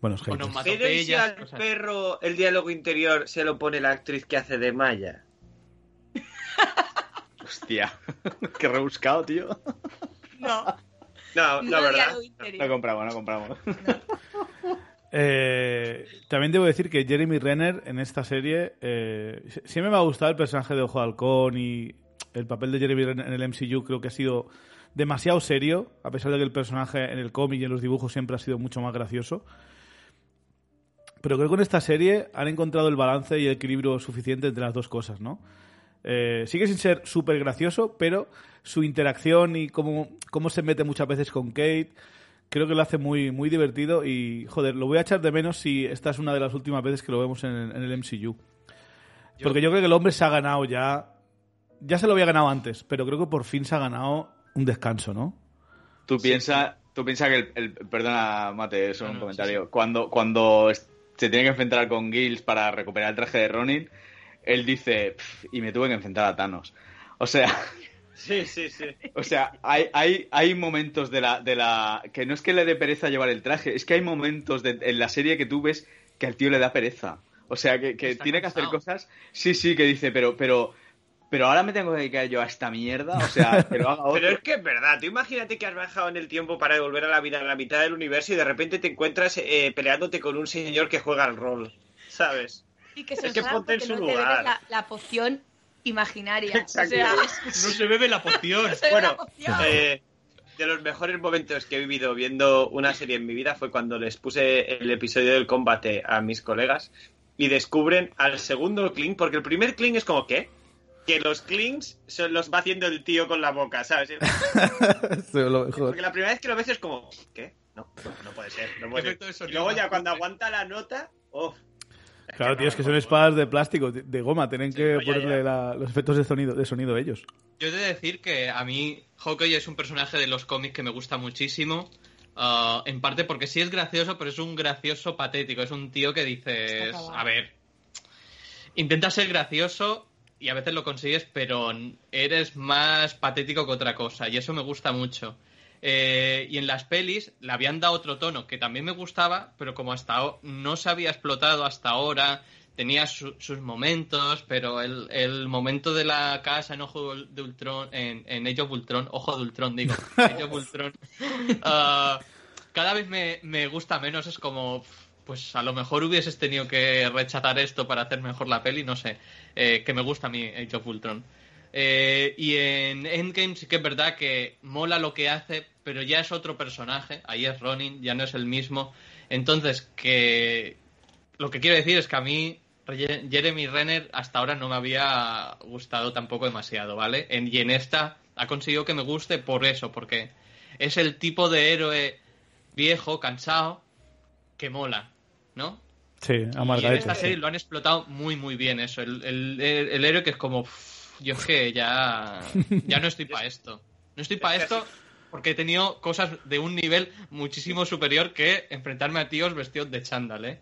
Onomatopeya. Pero ¿y si al cosas. perro el diálogo interior se lo pone la actriz que hace de Maya? (laughs) Hostia. (laughs) Qué rebuscado, tío. No, No, no, no ¿verdad? No compramos, no compramos. Eh, también debo decir que Jeremy Renner en esta serie eh, sie- siempre me ha gustado el personaje de Ojo de Halcón y el papel de Jeremy Renner en el MCU creo que ha sido demasiado serio, a pesar de que el personaje en el cómic y en los dibujos siempre ha sido mucho más gracioso. Pero creo que en esta serie han encontrado el balance y el equilibrio suficiente entre las dos cosas, ¿no? Eh, sigue sin ser súper gracioso, pero su interacción y cómo, cómo se mete muchas veces con Kate, creo que lo hace muy, muy divertido y, joder, lo voy a echar de menos si esta es una de las últimas veces que lo vemos en el, en el MCU. Porque yo creo que el hombre se ha ganado ya, ya se lo había ganado antes, pero creo que por fin se ha ganado un descanso, ¿no? Tú piensas tú piensa que el, el- Perdona, Mate, eso es No, un no, comentario. sí, sí. Cuando, cuando se tiene que enfrentar con Gills para recuperar el traje de Ronin, él dice, "Pff, y me tuve que enfrentar a Thanos. O sea, Sí, sí, sí. (laughs) o sea, hay, hay, hay momentos de la, de la. que no es que le dé pereza llevar el traje, es que hay momentos de- en la serie que tú ves que al tío le da pereza. O sea, que, que tiene que hacer cosas. Sí, sí, que dice, pero, pero. Pero ahora me tengo que dedicar yo a esta mierda. O sea, que lo haga (laughs) otro. Pero es que es verdad, tú imagínate que has viajado en el tiempo para devolver a la vida a la mitad del universo y de repente te encuentras eh, peleándote con un señor que juega al rol, ¿sabes? Y que se Es que enfada ponte en su no lugar. la, la poción imaginaria. Exacto. O sea, No se bebe la poción. (laughs) no se bebe Bueno, la poción. Eh, de los mejores momentos que he vivido viendo una serie en mi vida fue cuando les puse el episodio del combate a mis colegas y descubren al segundo clean, porque el primer clean es como, ¿qué? Que los son, los va haciendo el tío con la boca, ¿sabes? (laughs) Eso es lo mejor. Porque la primera vez que lo ves es como, ¿qué? No, no, puede ser, no puede ser. Y luego ya cuando aguanta la nota, ¡oh! Claro, tío, es que son espadas de plástico, de- goma, tienen que no, ya, ponerle ya. la- los efectos de sonido, de sonido ellos. Yo he de decir que a mí Hawkeye es un personaje de los cómics que me gusta muchísimo. ah, en parte porque sí es gracioso, pero es un gracioso patético. Es un tío que dices, a ver, intenta ser gracioso y a veces lo consigues, pero eres más patético que otra cosa. Y eso me gusta mucho. Eh, y en las pelis le habían dado otro tono que también me gustaba, pero como hasta no se había explotado hasta ahora, tenía su- sus momentos, pero el, el momento de la casa en Ojo de Ultron, en, en Age of Ultron, Ojo de Ultron, digo, (laughs) Age of Ultron, ah, cada vez me, me gusta menos, es como, pues a lo mejor hubieses tenido que rechazar esto para hacer mejor la peli, no sé, eh, que me gusta a mí Age of Ultron. Eh, y en Endgame sí que es verdad que mola lo que hace, pero ya es otro personaje. Ahí es Ronin, ya no es el mismo. Entonces, que lo que quiero decir es que a mí Re- Jeremy Renner hasta ahora no me había gustado tampoco demasiado, ¿vale? En- y en esta ha conseguido que me guste por eso, porque es el tipo de héroe viejo, cansado, que mola, ¿no? Sí, Y en amargadito. esta serie lo han explotado muy, muy bien eso. El, el- el- el héroe que es como, "Uf, yo es que ya, ya no estoy para esto. No estoy para esto porque he tenido cosas de un nivel muchísimo superior que enfrentarme a tíos vestidos de chándal, ¿eh?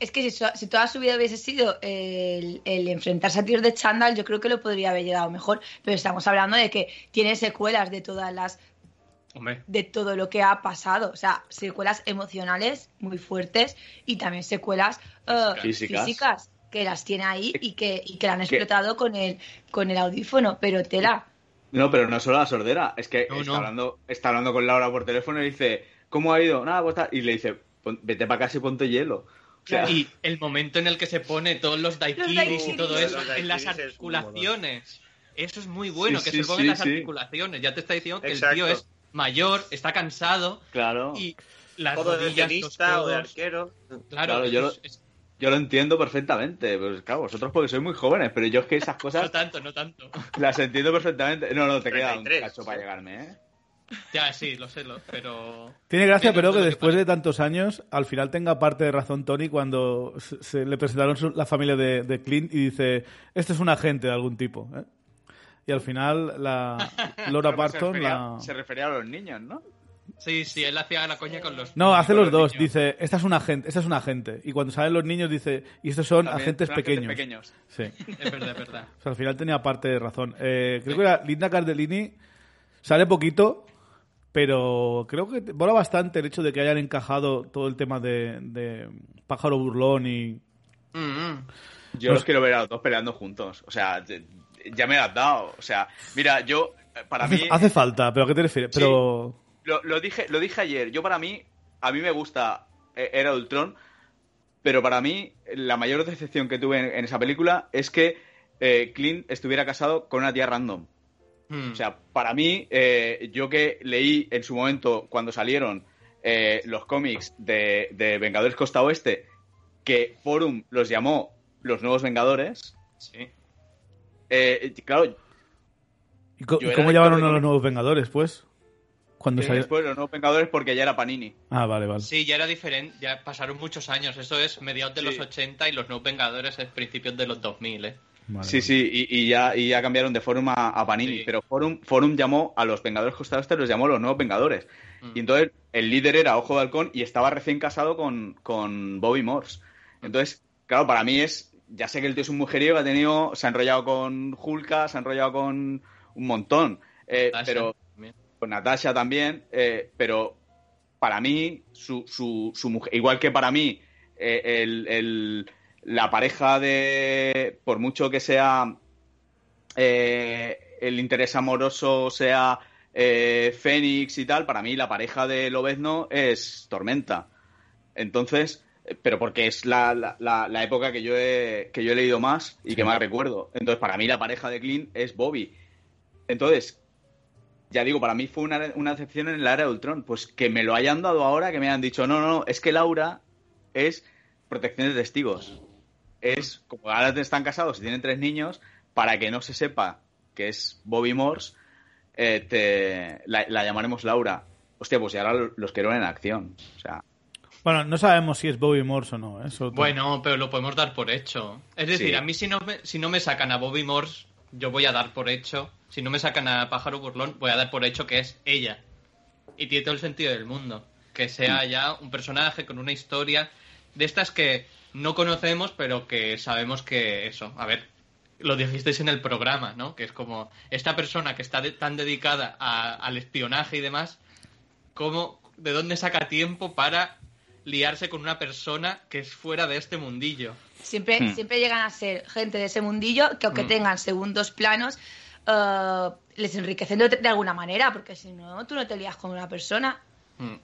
Es que si, toda su vida hubiese sido el, el enfrentarse a tíos de chándal, yo creo que lo podría haber llegado mejor. Pero estamos hablando de que tiene secuelas de todas las Hombre, de todo lo que ha pasado. O sea, secuelas emocionales muy fuertes y también secuelas eh, Físicas. físicas. Que las tiene ahí y que, y que la han explotado con el, con el audífono. Pero tela. No, pero no solo la sordera, es que No, está, no. Hablando, está hablando con Laura por teléfono y dice, ¿cómo ha ido? Nada, pues. Y le dice, "Pon- vete para casa y ponte hielo. O sea, y el momento en el que se pone todos los daiquiris y todo eso en las articulaciones. Eso es muy bueno, Sí, que sí, se ponga en sí, las sí. articulaciones. Ya te está diciendo que Exacto. el tío es mayor, está cansado claro. y las Todo de rodillas, tenista o de arquero. Claro, Claro, yo es- lo- es- Yo lo entiendo perfectamente. Pues claro, vosotros porque sois muy jóvenes, pero yo es que esas (laughs) no cosas tanto, no tanto. las entiendo perfectamente. No, no, te queda un 33, cacho para llegarme, ¿eh? Ya, sí, lo sé, lo- pero... Tiene gracia, pero que después de tantos años, al final tenga parte de razón Tony cuando se, se le presentaron su- la familia de, de Clint y dice, este es un agente de algún tipo. ¿eh? Y al final la (laughs) Laura se, refería, la... se refería a los niños, ¿no? Sí, sí, él hacía la coña con los... No, hace los dos. niños. Dice, esta es un agente, esta es un agente. Y cuando salen los niños dice, y estos son También agentes son pequeños. pequeños. Sí. (laughs) Es verdad, es verdad. O sea, al final tenía parte de razón. Eh, creo que la Linda Cardellini sale poquito, pero creo que mola bastante el hecho de que hayan encajado todo el tema de, de pájaro burlón y... Mm, mm. Yo los quiero ver a los dos peleando juntos. O sea, ya- me has dado. O sea, mira, yo, eh, para Hace, mí... hace falta, pero ¿a qué te refieres? Sí. Pero... Lo, lo dije, lo dije ayer. Yo para mí, a mí me gusta eh, Era Ultron, pero para mí la mayor decepción que tuve en, en esa película es que eh, Clint estuviera casado con una tía random. Hmm. O sea, para mí, eh, yo que leí en su momento, cuando salieron eh, los cómics de, de Vengadores Costa Oeste, que Forum los llamó los nuevos Vengadores, sí. eh, claro, ¿Y, co- cómo llamaron a los nuevos Vengadores, pues? Cuando que salió... después los nuevos Vengadores porque ya era Panini. Ah, vale, vale. Sí, ya era diferente, ya pasaron muchos años, eso es mediados de Sí. los 80 y los nuevos Vengadores es principios de los 2000, ¿eh? Vale, Sí, vale. sí, y, y ya, y ya cambiaron de Forum a, a Panini. Sí. Pero Forum, Forum llamó a los Vengadores Costa Oeste, los llamó los nuevos Vengadores. Mm. Y entonces el líder era Ojo de Halcón y estaba recién casado con, con Bobby Morse. Entonces, claro, para mí es. Ya sé que el tío es un mujeriego, ha tenido. Se ha enrollado con Hulka, se ha enrollado con un montón. Eh, Natasha pero. Con Natasha también, eh, pero para mí, su, su, su mujer, igual que para mí, eh, el, el- la pareja de, por mucho que sea eh, el interés amoroso sea Fénix y tal, para mí la pareja de Lobezno es Tormenta. Entonces, pero porque es la, la- la- la época que yo, he, que yo he leído más y que más recuerdo. Entonces, para mí la pareja de Clint es Bobby. Entonces, ya digo, para mí fue una, una decepción en la era de Ultron. Pues que me lo hayan dado ahora, que me hayan dicho, no, no, no, es que Laura es protección de testigos. Es, como ahora están casados y tienen tres niños, para que no se sepa que es Bobby Morse, eh, te- la, la llamaremos Laura. Hostia, pues y ahora los quiero en acción. O sea, Bueno, no sabemos si es Bobby Morse o no. ¿eh? Eso Bueno, pero lo podemos dar por hecho. Es decir, Sí. a mí si no, me, si no me sacan a Bobby Morse, yo voy a dar por hecho. Si no me sacan a Pájaro Burlón, voy a dar por hecho que es ella. Y tiene todo el sentido del mundo. Que sea ya un personaje con una historia de estas que no conocemos, pero que sabemos que eso. A ver, lo dijisteis en el programa, ¿no? Que es como esta persona que está de- tan dedicada a- al espionaje y demás, ¿cómo, ¿de dónde saca tiempo para liarse con una persona que es fuera de este mundillo? Siempre, Hmm. siempre llegan a ser gente de ese mundillo que aunque Hmm. tengan segundos planos, eh, les enriquecen de, de alguna manera, porque si no, tú no te lías con una persona. Mm.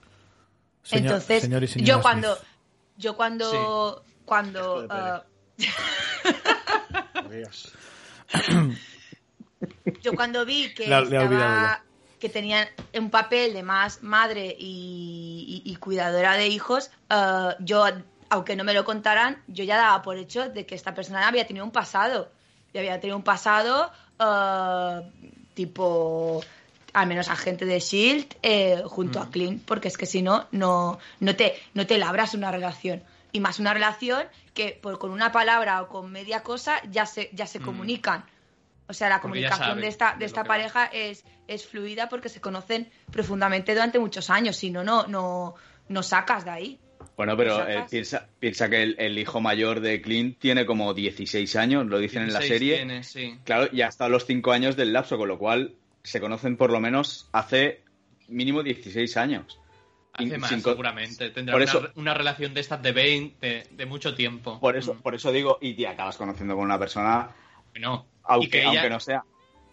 Señor- Entonces, señor y señora yo Smith. cuando, yo cuando, cuando, eh, Dios. (laughs) yo cuando vi que La- estaba, que tenían un papel de más madre y, y- y cuidadora de hijos, eh, yo, aunque no me lo contaran, yo ya daba por hecho de que esta persona había tenido un pasado. Y había tenido un pasado eh, tipo al menos agente de Shield eh, junto a Clint, porque es que si no, no, no te, no te labras una relación. Y más una relación que por, con una palabra o con media cosa ya se, ya se Mm. comunican. O sea, la Porque comunicación de esta, de de lo esta pareja es, es fluida porque se conocen profundamente durante muchos años. Si no, no, no, no sacas de ahí. Bueno, pero eh, piensa, piensa que el, el hijo mayor de Clint tiene como 16 años, lo dicen en la 16 serie. tiene, sí. Claro, y hasta los 5 años del lapso, con lo cual se conocen por lo menos hace mínimo 16 años. Hace más, sin seguramente. Tendrá Por una, eso- una relación de estas de 20, de, de mucho tiempo. Por eso, Mm. por eso digo, y te acabas conociendo con una persona, Bueno, y aunque, que, ella, aunque no sea.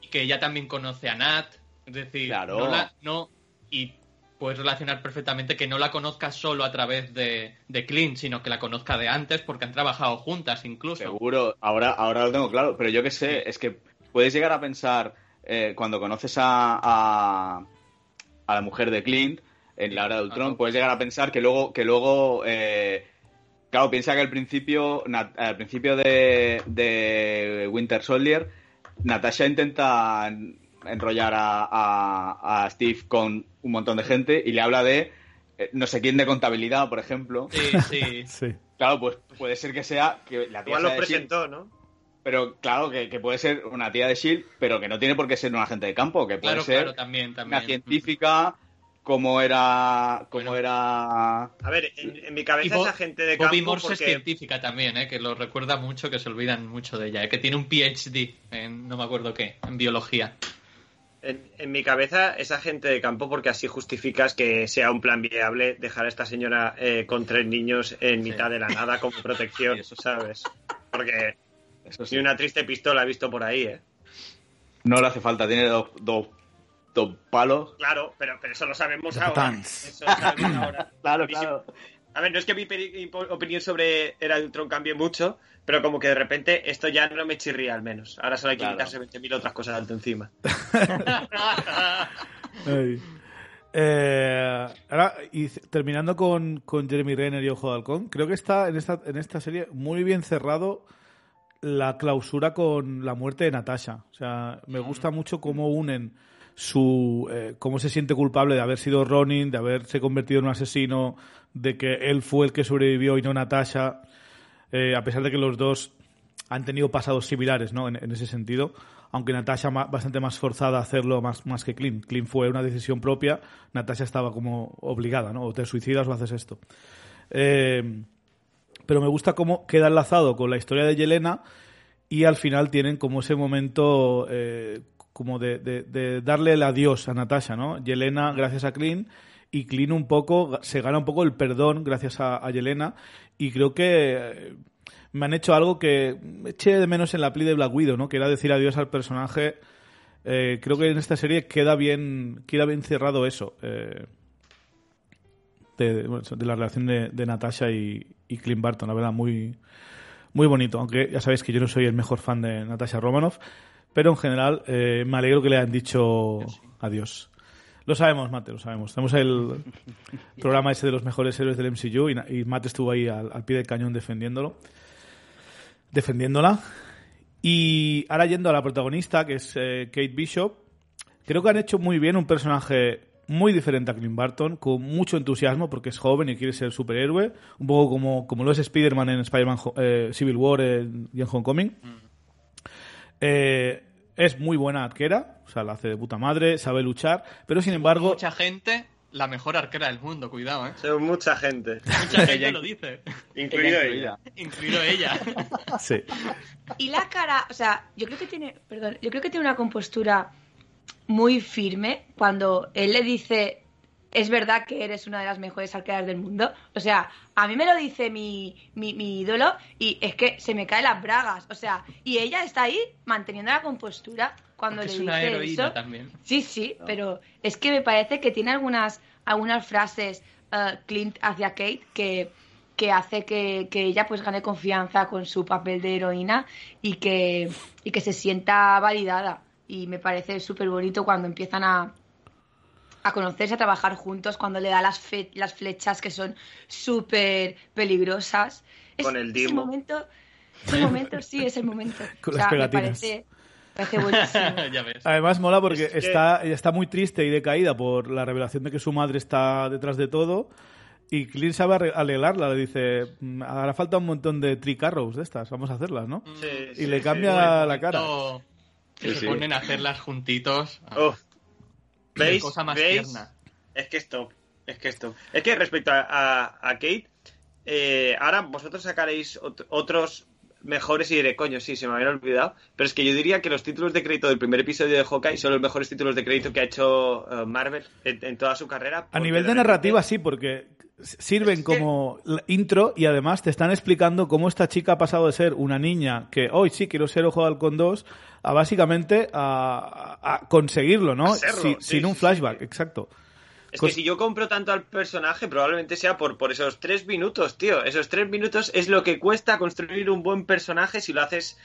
y que ella también conoce a Nat. Es decir, Claro. no la, no, y puedes relacionar perfectamente que no la conozca solo a través de, de Clint, sino que la conozca de antes porque han trabajado juntas incluso. Seguro, ahora, ahora lo tengo claro, pero yo qué sé, es que puedes llegar a pensar eh, cuando conoces a, a, a la mujer de Clint en la hora de Ultron, Ajá. puedes llegar a pensar que luego, que luego eh, claro, piensa que al principio, al principio de, de Winter Soldier, Natasha intenta en- enrollar a, a- a Steve con un montón de gente y le habla de eh, no sé quién de contabilidad, por ejemplo. Sí, sí. (laughs) Sí. Claro, pues puede ser que sea que la tía Igual sea lo de S.H.I.E.L.D., presentó, ¿no? pero claro, que, que puede ser una tía de Shield, pero que no tiene por qué ser un agente de campo, que puede Claro, ser claro, también, también. una científica como era como Bueno. era A ver, en, en mi cabeza Bo- esa gente de campo Bobby Morse es porque... científica también, ¿eh? que lo recuerda mucho, que se olvidan mucho de ella, ¿eh? que tiene un PhD en no me acuerdo qué, en biología. En, en mi cabeza, esa gente de campo, porque así justificas que sea un plan viable dejar a esta señora eh, con tres niños en Sí. mitad de la nada como protección, (laughs) Sí, eso sí. ¿sabes? Porque eso sí. ni una triste pistola he visto por ahí, ¿eh? no le hace falta, tiene dos, dos, dos palos. Claro, pero, pero eso lo sabemos The ahora. Tans. Eso lo sabemos (laughs) ahora. Claro, claro. A ver, no es que mi opinión sobre Era de Ultron cambie mucho, pero como que de repente esto ya no me chirría al menos. Ahora solo hay que Claro. quitarse 20.000 otras cosas alto encima. (laughs) Ay. Eh, ahora, y terminando con, con Jeremy Renner y Ojo de Halcón, creo que está en esta, en esta serie muy bien cerrado la clausura con la muerte de Natasha. O sea, me gusta mucho cómo unen su eh, cómo se siente culpable de haber sido Ronin, de haberse convertido en un asesino, de que él fue el que sobrevivió y no Natasha, eh, a pesar de que los dos han tenido pasados similares, ¿no? En, ese sentido, aunque Natasha ma- bastante más forzada a hacerlo más, más que Clint. Clint fue una decisión propia, Natasha estaba como obligada, ¿no? O te suicidas o haces esto. Eh, pero me gusta cómo queda enlazado con la historia de Yelena y al final tienen como ese momento eh, como de, de- darle el adiós a Natasha, ¿no? Yelena gracias a Clint y Clint un poco se gana un poco el perdón gracias a Yelena y creo que eh, me han hecho algo que eché de menos en la peli de Black Widow, ¿no? Que era decir adiós al personaje. Eh, creo que en esta serie queda bien, queda bien cerrado eso. eh, de, de- bueno, de la relación de, de Natasha y, y Clint Barton, la verdad, muy, muy bonito. Aunque ya sabéis que yo no soy el mejor fan de Natasha Romanoff, pero en general eh, me alegro que le hayan dicho adiós. Lo sabemos, Mate, lo sabemos. Tenemos el (laughs) programa ese de los mejores héroes del MCU y, y Mate estuvo ahí al, al pie del cañón defendiéndolo. Defendiéndola. Y ahora yendo a la protagonista, que es eh, Kate Bishop, creo que han hecho muy bien un personaje muy diferente a Clint Barton, con mucho entusiasmo porque es joven y quiere ser superhéroe, un poco como, como lo es Spider-Man en Spider-Man eh, Civil War en- y en Homecoming. Eh, es muy buena arquera, o sea, la hace de puta madre, sabe luchar, pero sin embargo... Mucha gente, la mejor arquera del mundo, cuidado, ¿eh? Son mucha gente, Mucha (laughs) gente lo dice, incluido Ella ella. incluido ella. (laughs) Sí. Y la cara, o sea, yo creo que tiene, perdón, yo creo que tiene una compostura muy firme cuando él le dice, es verdad que eres una de las mejores arqueras del mundo. O sea, a mí me lo dice mi, mi, mi ídolo y es que se me caen las bragas. O sea, y ella está ahí manteniendo la compostura cuando Porque le es una dice heroína eso. también. Sí, sí, pero es que me parece que tiene algunas, algunas frases eh, Clint hacia Kate que, que hace que, que ella pues gane confianza con su papel de heroína y que, y que se sienta validada. Y me parece súper bonito cuando empiezan a, a conocerse, a trabajar juntos, cuando le da las, fe- las flechas que son súper peligrosas. Es, Con el Dimo. momento, es el momento, sí, es el momento. (laughs) Con O sea, pegatinas. parece, (laughs) ya ves. Además mola porque Es que- está, ella está muy triste y decaída por la revelación de que su madre está detrás de todo. Y Clint sabe alegrarla, le dice, "Mm, hará falta un montón de tricarrows de estas, vamos a hacerlas, ¿no? Sí, Y sí, le sí. cambia Bueno, la cara. momento Que Sí, se sí. ponen a hacerlas juntitos. Oh, ¿Veis? cosa más ¿Veis? tierna. Es que es top. Es que es top. Es que respecto a, a- a Kate, eh, ahora vosotros sacaréis ot- otros mejores y diré, coño, sí, se me habían olvidado. Pero es que yo diría que los títulos de crédito del primer episodio de Hawkeye son los mejores títulos de crédito que ha hecho eh, Marvel en, en toda su carrera. A nivel de narrativa sí, porque sirven como intro y además te están explicando cómo esta chica ha pasado de ser una niña que hoy sí quiero ser Ojo de Halcón 2 a básicamente a, conseguirlo, ¿no? A serlo, Si- sí, sin un flashback, sí. exacto. Es que si yo compro tanto al personaje, probablemente sea por, por esos tres minutos, tío. Esos tres minutos es lo que cuesta construir un buen personaje si lo haces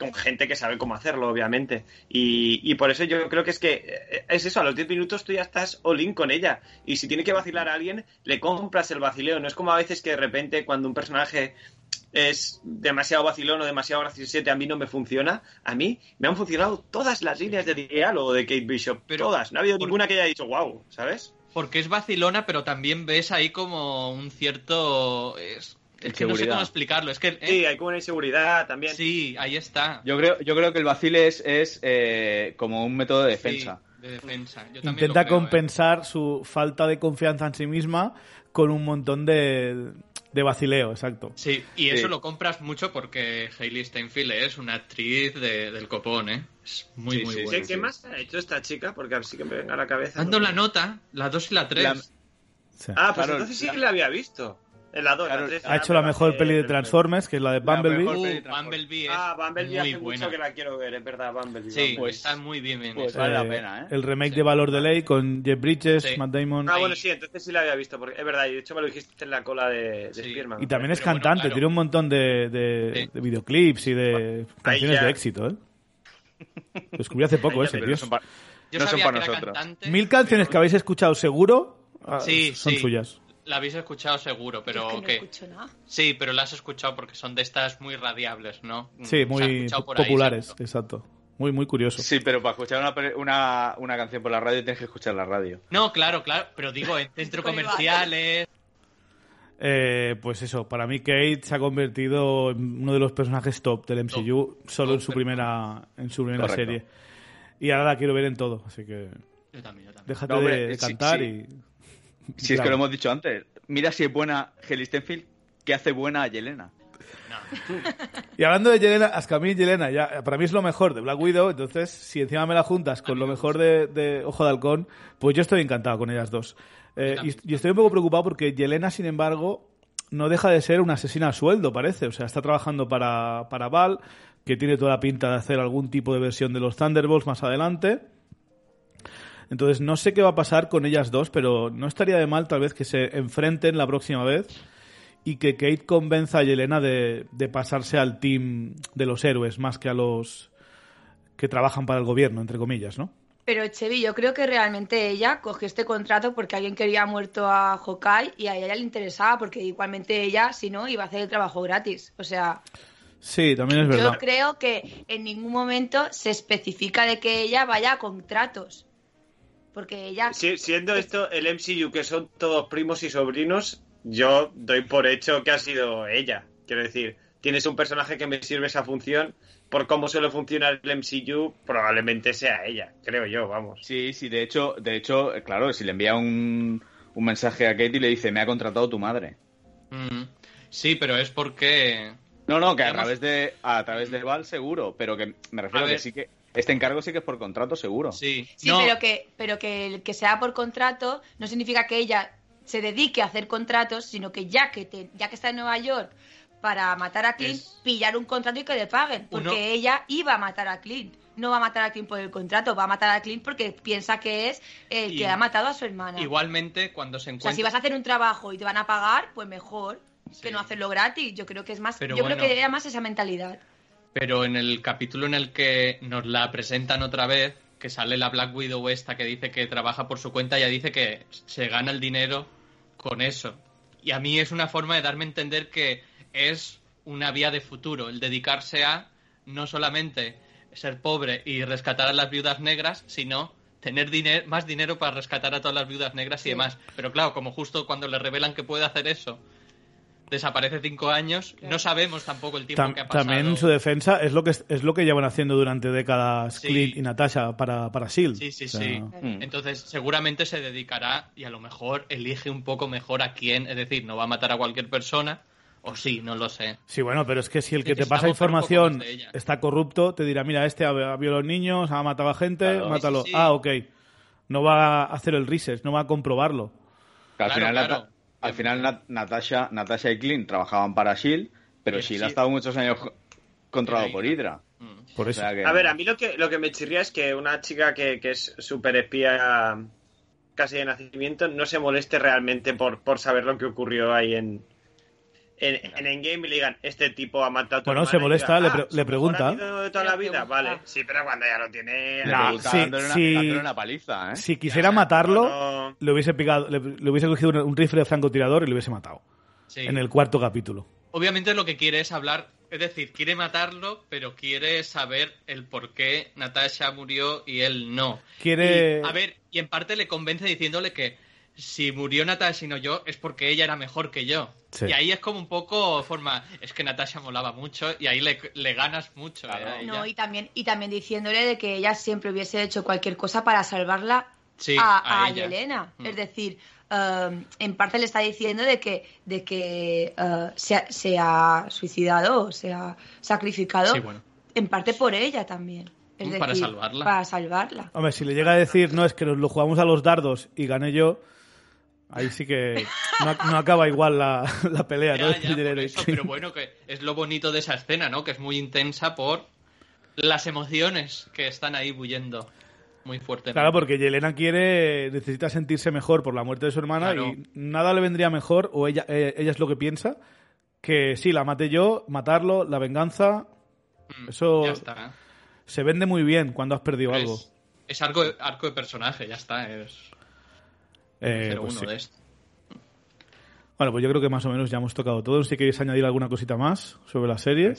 con gente que sabe cómo hacerlo, obviamente. Y, y por eso yo creo que es que eh, es eso, a los 10 minutos tú ya estás all in con ella. Y si tiene que vacilar a alguien, le compras el vacileo. No es como a veces que de repente cuando un personaje es demasiado vacilón o demasiado graciosete, a mí no me funciona. A mí me han funcionado todas las líneas de diálogo de Kate Bishop. Pero, todas. No ha habido ¿por- ninguna que haya dicho wow, ¿sabes? Porque es vacilona, pero también ves ahí como un cierto... Es, es que no sé cómo explicarlo. Es que... ¿eh? Sí, hay como una inseguridad también. Sí, ahí está. Yo creo, yo creo que el vacile es, es eh, como un método de defensa. Sí, de defensa. Yo también Intenta creo, ¿eh? compensar su falta de confianza en sí misma con un montón de, de vacileo, exacto. Sí, y eso Sí. lo compras mucho porque Hailey Steinfeld es una actriz de- del copón, ¿eh? Es muy, Sí, muy sí, buena. ¿Qué, qué más ha hecho esta chica? Porque así que me venga a la cabeza. Dando la nota, la 2 y la 3. La- Sí. Ah, pues Claro, entonces sí la- que la había visto. En la 2, Claro, la 3 Ha hecho la mejor peli de Transformers, que es la de La Bumblebee. mejor Uh, peli de Transformers. Bumblebee es Ah, Bumblebee muy hace buena. mucho que la quiero ver, es verdad, Bumblebee. Sí, Bumblebee. está muy bien bien Pues esa. vale la Eh, pena, ¿eh? El remake Sí. de Valor de Ley con Jeff Bridges, Sí. Matt Damon. Ah, bueno, sí, entonces sí la había visto, porque es verdad, y de hecho me lo dijiste en la cola de, de Sí. Spearman. Y también es bueno, cantante, claro. tiene un montón de, de- Sí. de videoclips y de canciones ya. de éxito, ¿eh? Lo descubrí hace poco ese, tío. no son, para nosotros. Mil canciones que habéis escuchado seguro ah, Sí, son suyas. La habéis escuchado seguro, pero es que no que- escucho nada. Sí, pero la has escuchado porque son de estas muy radiables, ¿no? Sí, Se ha muy ahí, populares, seguro. exacto. Muy, muy curioso. Sí, pero para escuchar una, una, una canción por la radio tienes que escuchar la radio. No, claro, claro, pero digo, en centros comerciales... Eh, pues eso, para mí Kate se ha convertido en uno de los personajes top del MCU solo en su primera, en su primera Correcto. serie. Y ahora la quiero ver en todo, así que Yo también, yo también. déjate No, hombre, de sí, cantar sí. y... (laughs) Si es que lo hemos dicho antes. Mira si es buena Heli Stenfield, que hace buena a Yelena. No. (laughs) Y hablando de Yelena, es que a mí Yelena ya, para mí es lo mejor de Black Widow, entonces si encima me la juntas con lo mejor de, de Ojo de Halcón, pues yo estoy encantado con ellas dos. Eh, y, y estoy un poco preocupado porque Yelena, sin embargo, no deja de ser una asesina a sueldo, parece. O sea, está trabajando para, para Val, que tiene toda la pinta de hacer algún tipo de versión de los Thunderbolts más adelante. Entonces, no sé qué va a pasar con ellas dos, pero no estaría de mal tal vez que se enfrenten la próxima vez y que Kate convenza a Yelena de, de pasarse al team de los héroes más que a los que trabajan para el gobierno, entre comillas, ¿no? Pero Chevi, yo creo que realmente ella cogió este contrato porque alguien quería muerto a Hawkeye y a ella le interesaba porque igualmente ella, si no, iba a hacer el trabajo gratis. O sea, Sí, también es yo verdad. creo que en ningún momento se especifica de que ella vaya a contratos. Porque ella... Si- siendo esto el MCU, que son todos primos y sobrinos, yo doy por hecho que ha sido ella. Quiero decir, tienes un personaje que me sirve esa función, por cómo suele funcionar el MCU, probablemente sea ella, creo yo, vamos. Sí, sí, de hecho, de hecho, claro, si le envía un, un mensaje a Kate y le dice, me ha contratado tu madre. Mm. Sí, pero es porque... No, no, que a través de a través del Val seguro, pero que me refiero A a que sí que este encargo sí que es por contrato seguro. Sí, Sí, no, pero que, pero que el que sea por contrato no significa que ella se dedique a hacer contratos, sino que ya que te- ya que está en Nueva York para matar a Clint, Es- pillar un contrato y que le paguen. Porque Uno- ella iba a matar a Clint. No va a matar a Clint por el contrato, va a matar a Clint porque piensa que es el Y- que ha matado a su hermana. igualmente cuando se O sea, encuentra... si vas a hacer un trabajo y te van a pagar, pues mejor Sí. que no hacerlo gratis. Yo creo que es más, Pero yo bueno. creo que era más esa mentalidad. Pero en el capítulo en el que nos la presentan otra vez, que sale la Black Widow esta que dice que trabaja por su cuenta, ella dice que se gana el dinero con eso. Y a mí es una forma de darme a entender que es una vía de futuro, el dedicarse a no solamente ser pobre y rescatar a las viudas negras, sino tener más dinero para rescatar a todas las viudas negras y Sí. demás. Pero claro, como justo cuando le revelan que puede hacer eso, desaparece cinco años, no sabemos tampoco el tiempo Tam- que ha pasado. también en su defensa es lo que es lo que llevan haciendo durante décadas Sí. Clint y Natasha para, para S.H.I.E.L.D. Sí, sí, O sea, sí. Mm. Entonces, seguramente se dedicará y a lo mejor elige un poco mejor a quién. Es decir, no va a matar a cualquier persona. O sí, no lo sé. Sí, bueno, pero es que si el que te pasa información está corrupto, te dirá, mira, este ha, ha violado a niños, ha matado a gente, Claro. mátalo. Sí, sí, sí. Ah, ok. No va a hacer el research, no va a comprobarlo. Que al Claro, final, claro. Al final Nat- Natasha, Natasha y Clint trabajaban para Shield, pero Shield ha estado muchos años co- controlado por Hydra. Mm. Por O eso. sea que- A ver, a mí lo que, lo que me chirría es que una chica que, que es súper espía casi de nacimiento no se moleste realmente por, por saber lo que ocurrió ahí en, en, en Endgame y le digan, este tipo ha matado a tu Bueno, hermana", se molesta, diga, le "Ah, pre- le pregunta. de toda la vida, vale. Sí, pero cuando ya lo tiene... Nah, sí, una, sí. dándole una paliza, ¿eh? Si quisiera matarlo, no. le hubiese picado, le, le hubiese cogido un, un rifle de francotirador y le hubiese matado. Sí. En el cuarto capítulo. Obviamente lo que quiere es hablar, es decir, quiere matarlo, pero quiere saber el por qué Natasha murió y él no. Quiere- Y, a ver, y en parte le convence diciéndole que si murió Natasha y no yo, es porque ella era mejor que yo. Sí. Y ahí es como un poco forma, es que Natasha molaba mucho y ahí le, le ganas mucho. Claro. eh. No, y también, y también diciéndole de que ella siempre hubiese hecho cualquier cosa para salvarla Sí, a, a. Yelena. Mm. Es decir, um, en parte le está diciendo de que, de que uh, se, ha, se ha suicidado o se ha sacrificado Sí, bueno. en parte por ella también. Es Mm, para decir, salvarla. Para salvarla. Hombre, si le llega a decir, no, es que nos lo jugamos a los dardos y gané yo, Ahí sí que no, no acaba igual la, la pelea, ¿no? Ya, eso, pero bueno, que es lo bonito de esa escena, ¿no? Que es muy intensa por las emociones que están ahí bullendo muy fuerte. Claro, porque Yelena quiere, necesita sentirse mejor por la muerte de su hermana Claro. y nada le vendría mejor, o ella, eh, ella es lo que piensa, que sí, la maté yo, matarlo, la venganza, Mm, eso Ya está. se vende muy bien cuando has perdido algo. Es, es arco, arco de personaje, ya está. Es Eh, pero pues sí. de esto. Bueno, pues yo creo que más o menos ya hemos tocado todo. Si queréis añadir alguna cosita más sobre la serie.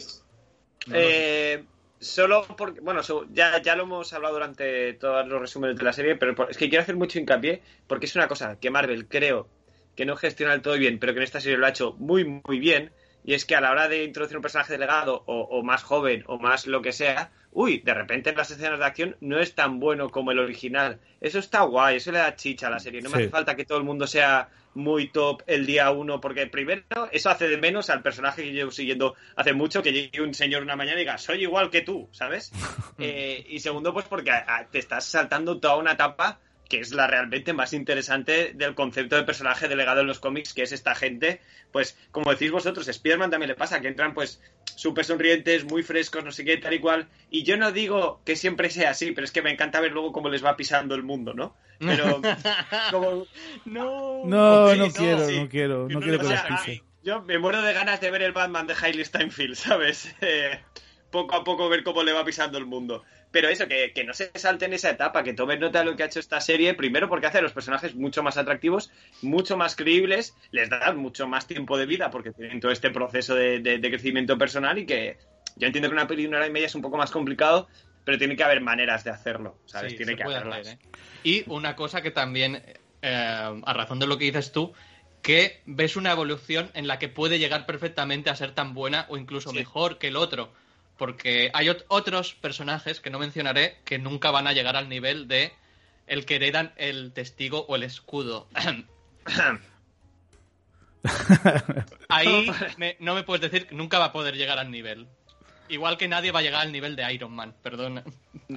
Eh, solo porque, bueno, ya, ya lo hemos hablado durante todos los resúmenes de la serie, pero es que quiero hacer mucho hincapié porque es una cosa que Marvel creo que no gestiona del todo bien, pero que en esta serie lo ha hecho muy, muy bien. Y es que a la hora de introducir un personaje delegado o, o más joven o más lo que sea, uy, de repente en las escenas de acción no es tan bueno como el original. Eso está guay, eso le da chicha a la serie. No me hace falta que todo el mundo sea muy top el día uno, porque primero eso hace de menos al personaje que llevo siguiendo hace mucho, que llegue un señor una mañana y diga, soy igual que tú, ¿sabes? (laughs) Eh, y segundo, pues porque te estás saltando toda una etapa que es la realmente más interesante del concepto de personaje delegado en los cómics, que es esta gente, pues como decís vosotros, Spider-Man también le pasa, que entran pues súper sonrientes, muy frescos, no sé qué, tal y cual, y yo no digo que siempre sea así, pero es que me encanta ver luego cómo les va pisando el mundo, ¿no? Pero (laughs) como... No. No, no no, quiero, sí. no quiero, no no quiero le que les pasa pise. Yo me muero de ganas de ver el Batman de Hailey Steinfeld, (laughs) ¿sabes? Eh, poco a poco ver cómo le va pisando el mundo. Pero eso, que, que no se salten esa etapa, que tomen nota de lo que ha hecho esta serie, primero porque hace a los personajes mucho más atractivos, mucho más creíbles, les da mucho más tiempo de vida porque tienen todo este proceso de, de- de crecimiento personal y que yo entiendo que una peli de una hora y media es un poco más complicado, pero tiene que haber maneras de hacerlo, ¿sabes? Sí, tiene que puede haberlas. hacer, ¿eh? Y una cosa que también, eh, a razón de lo que dices tú, que ves una evolución en la que puede llegar perfectamente a ser tan buena o incluso Sí. mejor que el otro. Porque hay ot- otros personajes que no mencionaré que nunca van a llegar al nivel de el que heredan el testigo o el escudo. (coughs) Ahí (laughs) me- no me puedes decir que nunca va a poder llegar al nivel. Igual que nadie va a llegar al nivel de Iron Man, perdón.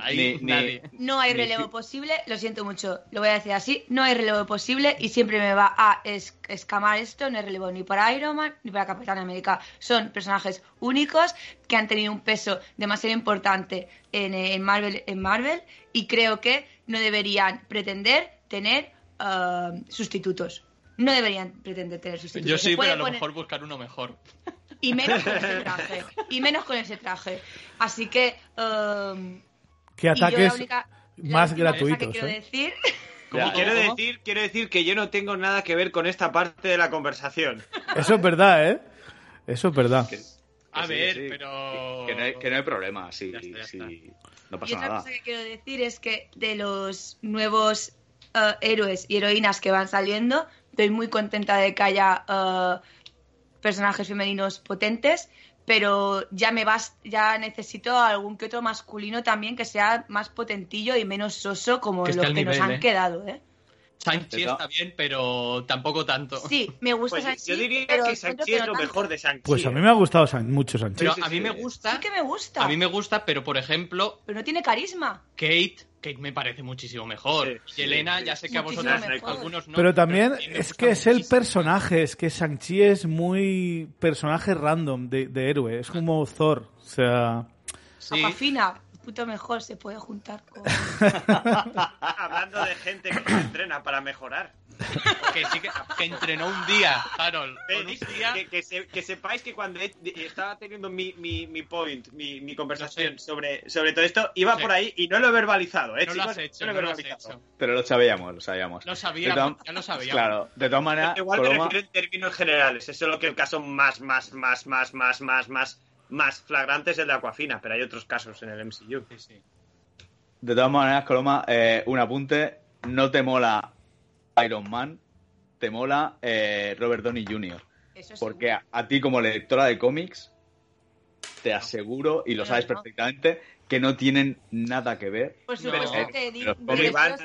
Ahí Ni- ni-. No hay Ni relevo fi- posible, lo siento mucho, lo voy a decir así, no hay relevo posible y siempre me va a es- escamar esto, no hay relevo ni para Iron Man ni para Capitán América. Son personajes únicos que han tenido un peso demasiado importante en, en Marvel, en Marvel y creo que no deberían pretender tener ah, sustitutos. No deberían pretender tener sustitutos. Yo sí, pero a lo poner- mejor buscar uno mejor. Y menos con ese traje. Y menos con ese traje. Así que... um, ¿Qué y yo la ataques única- más cosa que gratuitos? quiero eh? decir (laughs) ¿Cómo, Y quiero decir, quiero decir que yo no tengo nada que ver con esta parte de la conversación. Eso es verdad, ¿eh? Eso es verdad. Que- A que sí, ver, que sí. pero... Que no hay, que no hay problema, sí, Ya está, ya sí, está. no Y pasa otra nada. cosa que quiero decir es que de los nuevos eh, héroes y heroínas que van saliendo, estoy muy contenta de que haya eh, personajes femeninos potentes, pero ya me vas, ya necesito algún que otro masculino también que sea más potentillo y menos soso como Que los que nos han ¿eh? quedado, ¿eh? Está- Shang-Chi está bien, pero tampoco tanto. Sí, me gusta Pues Shang-Chi, yo diría pero que Sanchi es lo tanto. mejor de Sanchi. Pues a mí ¿eh? me ha gustado San- mucho Sanchi. Pero sí, a mí sí. me gusta... Sí que me gusta, A mí me gusta, pero por ejemplo, pero no tiene carisma. Kate, Kate me parece muchísimo mejor. Sí, y Elena, sí. ya sé que a vosotros mejor. algunos no. Pero también es que es el personaje, es que Shang-Chi es muy personaje random de, de héroe, es como Thor, o sea... Sí, puto mejor se puede juntar con... (laughs) Hablando de gente que se entrena para mejorar. Que sí que, que entrenó un día, Harold. Con un día... Que, que se- que sepáis que cuando he- estaba teniendo mi, mi, mi point, mi, mi conversación Lo sé. sobre, sobre todo esto, iba Sí. por ahí y no lo he verbalizado, ¿eh, No lo chicos? has hecho, no lo he lo verbalizado. Pero lo sabíamos, lo sabíamos. Lo sabíamos, ya lo sabíamos. Claro, de todas maneras, Igual me Coloma- refiero en términos generales, eso es lo que el caso más, más, más, más, más, más, más, más flagrante es el de Aquafina, pero hay otros casos en el MCU. Sí, sí. de todas maneras, Coloma, eh, un apunte, no te mola Iron Man, te mola eh, Robert Downey Jr. Eso Porque a, a ti como lectora de cómics, te aseguro, y lo sabes no. perfectamente, que no tienen nada que ver. Por No, supuesto que digo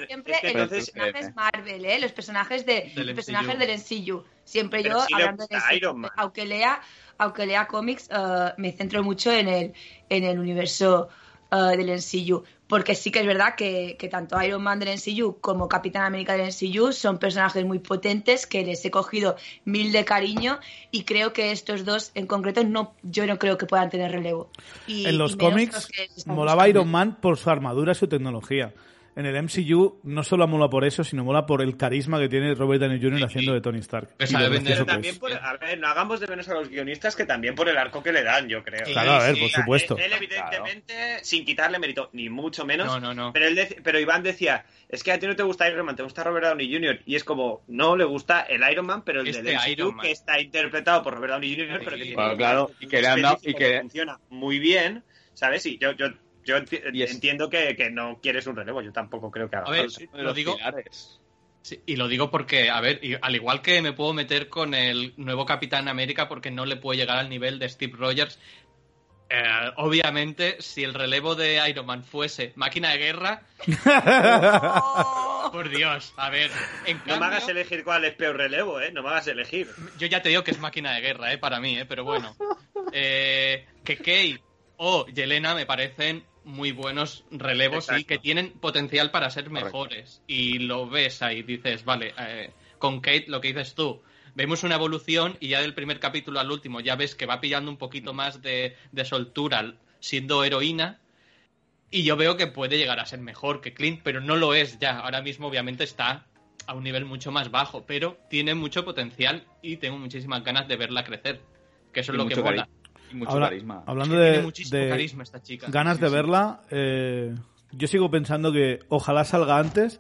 siempre es que en los entonces, personajes eh, Marvel, ¿eh? Los personajes de Del los personajes MCU. del MCU. Siempre Pero yo hablando de Iron Man. aunque lea, aunque lea cómics, eh, me centro mucho en el en el universo eh, del MCU. Porque sí que es verdad que, que tanto Iron Man del MCU como Capitán América del MCU son personajes muy potentes que les he cogido mil de cariño y creo que estos dos en concreto no yo no creo que puedan tener relevo. Y, en los y cómics los molaba buscando. Iron Man por su armadura y su tecnología. En el MCU no solo mola por eso, sino mola por el carisma que tiene Robert Downey Jr. Sí, haciendo sí. de Tony Stark. Gracioso Pero que también es. por, a ver, no hagamos de menos a los guionistas que también por el arco que le dan, yo creo. Sí, Claro, a ver, sí, por supuesto. Él, él, evidentemente, sin quitarle mérito, ni mucho menos. No, no, no. Pero, él dec- pero Iván decía, es que a ti no te gusta Iron Man, te gusta Robert Downey Jr. Y es como, no le gusta el Iron Man, pero el Este del MCU, que está interpretado por Robert Downey Jr., pero que tiene claro, y que le han dado- y específico que- funciona muy bien, ¿sabes? Y yo, yo, yo enti- Y es- entiendo que, que no quieres un relevo, yo tampoco creo que haga A ver, falta. lo digo-. Sí, y lo digo porque, a ver, y al igual que me puedo meter con el nuevo Capitán América porque no le puedo llegar al nivel de Steve Rogers, eh, obviamente, si el relevo de Iron Man fuese máquina de guerra, (laughs) por Dios, a ver, en No cambio, me hagas elegir cuál es peor relevo, ¿eh? No me hagas elegir. yo ya te digo que es máquina de guerra, eh, para mí, eh, pero bueno, eh, que Kay o Yelena me parecen muy buenos relevos y que tienen potencial para ser Correcto. mejores. Y lo ves ahí, dices, vale, eh, con Kate lo que dices tú, vemos una evolución y ya del primer capítulo al último ya ves que va pillando un poquito más de, de soltura siendo heroína. Y yo veo que puede llegar a ser mejor que Clint, pero no lo es ya. Ahora mismo obviamente está a un nivel mucho más bajo, pero tiene mucho potencial y tengo muchísimas ganas de verla crecer. Que eso es lo que mola. Y mucho carisma. hablando tiene de, muchísimo de carisma esta chica. ganas Sí, de sí. verla, eh, yo sigo pensando que ojalá salga antes,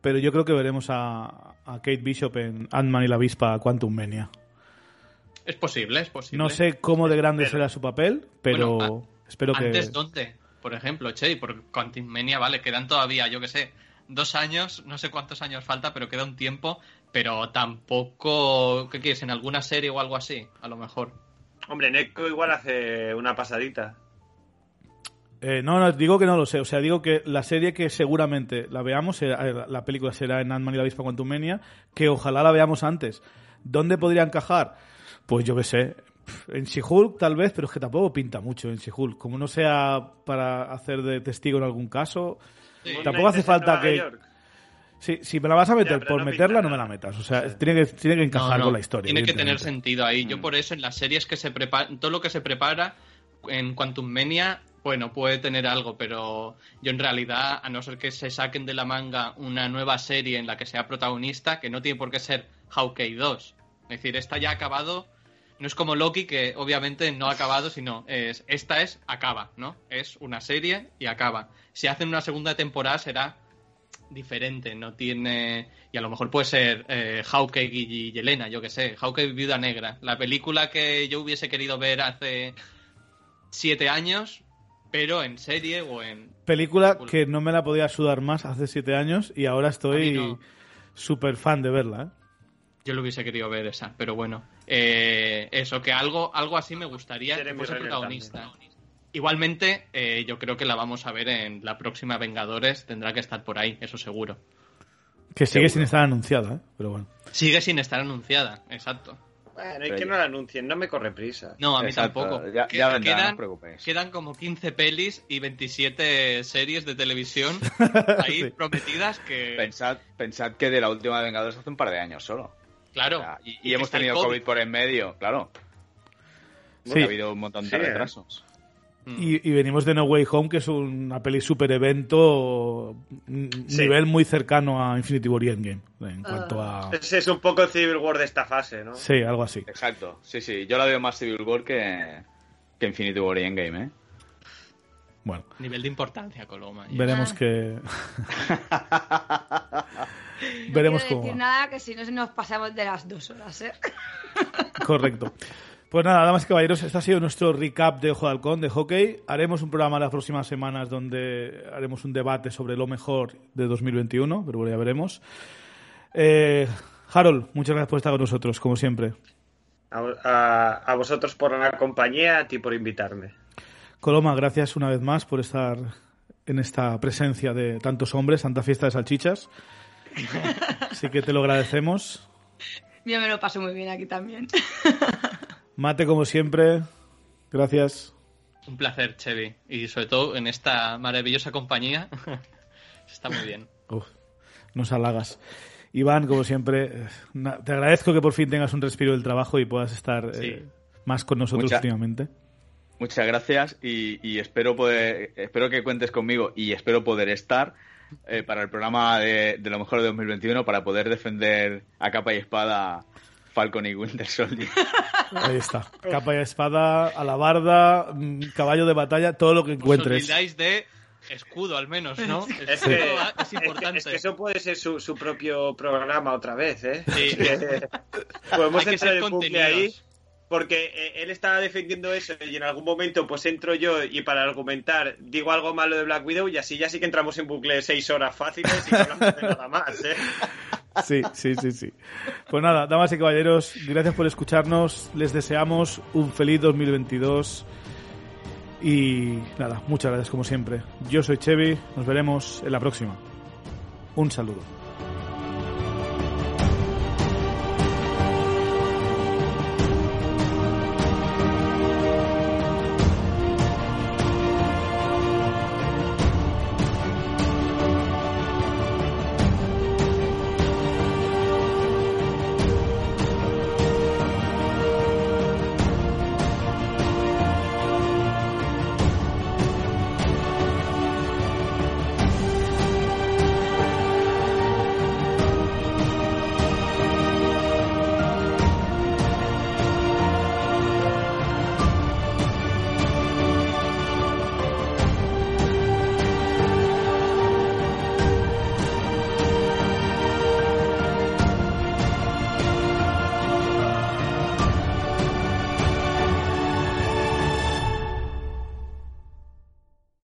pero yo creo que veremos a, a Kate Bishop en Ant-Man y la avispa Quantum Mania. Es posible, es posible. No sé cómo de grande Pero- será su papel, pero Bueno, espero que... ¿Antes dónde? Por ejemplo, Che, por Quantum Mania, vale, quedan todavía, yo que sé, dos años, no sé cuántos años falta, pero queda un tiempo, pero tampoco, ¿qué quieres? ¿En alguna serie o algo así? A lo mejor. Hombre, Neko igual hace una pasadita. Eh, no, no, digo que no lo sé. O sea, digo que la serie que seguramente la veamos, será- eh, la película será en Ant-Man y la avispa Quantum Mania, que ojalá la veamos antes. ¿Dónde podría encajar? Pues yo qué sé. En She-Hulk tal vez, pero es que tampoco pinta mucho en She-Hulk. Como no sea para hacer de testigo en algún caso. Sí. Tampoco hace falta que- York. Si, si me la vas a meter Ya, por no meterla, no me la metas. O sea, Sí. tiene, que, tiene que encajar No, no, con la historia. Tiene que tener sentido ahí. Yo Mm. por eso en las series que se preparan, todo lo que se prepara en Quantum Mania, bueno, puede tener algo, pero yo en realidad, a no ser que se saquen de la manga una nueva serie en la que sea protagonista, que no tiene por qué ser Hawkeye 2. Es decir, esta ya ha acabado, no es como Loki, que obviamente no ha acabado, sino es, esta es, acaba, ¿no? Es una serie y acaba. Si hacen una segunda temporada será diferente, no tiene... Y a lo mejor puede ser eh, Hawkeye y Yelena, yo que sé, Hawkeye Viuda Negra. La película que yo hubiese querido ver hace siete años, pero en serie o en... Película Película. que no me la podía sudar más hace siete años y ahora estoy no. súper fan de verla. ¿eh? Yo lo hubiese querido ver esa, pero bueno. Eh, eso, que algo, algo así me gustaría que fuese protagonista. Igualmente, eh, yo creo que la vamos a ver en la próxima Vengadores, tendrá que estar por ahí, eso seguro. Que sigue Seguro. sin estar anunciada, ¿eh? pero bueno. Sigue sin estar anunciada, exacto. Bueno, Pero que no la anuncien, no me corre prisa. No, a mí Exacto, tampoco. ya- ya vendrá, no quedan, os preocupéis. quedan como 15 pelis y 27 series de televisión (laughs) ahí Sí. prometidas que... Pensad, pensad que de la última de Vengadores hace un par de años solo. Claro. O sea, y, hemos tenido COVID. por en medio, claro. Sí. Ha habido un montón de Sí, ¿eh? retrasos. Mm. Y, y venimos de No Way Home, que es una peli super evento, n- Sí. nivel muy cercano a Infinity War y Endgame, en cuanto a... Ese es un poco el Civil War de esta fase, ¿no? Sí, algo así. Exacto, sí, sí. Yo la veo más Civil War que, que Infinity War y Endgame, ¿eh? Bueno, Nivel de importancia, Coloma. ya. veremos Ah. que... (laughs) No veremos quiero cómo decir nada que si no nos pasamos de las dos horas, ¿eh? Correcto. (laughs) Pues nada, damas y caballeros, este ha sido nuestro recap de Ojo de Halcón, de hockey. Haremos un programa las próximas semanas donde haremos un debate sobre lo mejor de 2021, pero bueno, ya veremos. Eh, Harold, muchas gracias por estar con nosotros, como siempre. A, a- a vosotros por la compañía, a ti por invitarme. Coloma, gracias una vez más por estar en esta presencia de tantos hombres, tanta fiesta de salchichas. (laughs) Así que te lo agradecemos. Yo me lo paso muy bien aquí también. (laughs) Mate, como siempre, gracias. Un placer, Chevy. Y sobre todo en esta maravillosa compañía. (laughs) Está muy bien. Uf, nos halagas. Iván, como siempre, te agradezco que por fin tengas un respiro del trabajo y puedas estar Sí. eh, más con nosotros Mucha- últimamente. Muchas gracias y, y espero poder, espero que cuentes conmigo y espero poder estar eh, para el programa de, de lo mejor de 2021 para poder defender a capa y espada Falcon y Winter Soldier. (laughs) Ahí está. (laughs) Capa y espada, alabarda, mm, caballo de batalla, todo lo que os encuentres. olvidáis de escudo, al menos, ¿no? Es que, es importante. es que eso puede ser su, su propio programa otra vez, ¿eh? Sí. (laughs) Podemos Hay que entrar en bucle ahí. Porque eh, él estaba defendiendo eso y en algún momento pues entro yo y para argumentar digo algo malo de Black Widow y así ya sí que entramos en bucle de seis horas fáciles y no hablamos de nada más, ¿eh? Sí, sí, sí, sí. Pues nada, damas y caballeros, gracias por escucharnos. Les deseamos un feliz 2022. Y nada, muchas gracias como siempre. Yo soy Chevy, nos veremos en la próxima. Un saludo.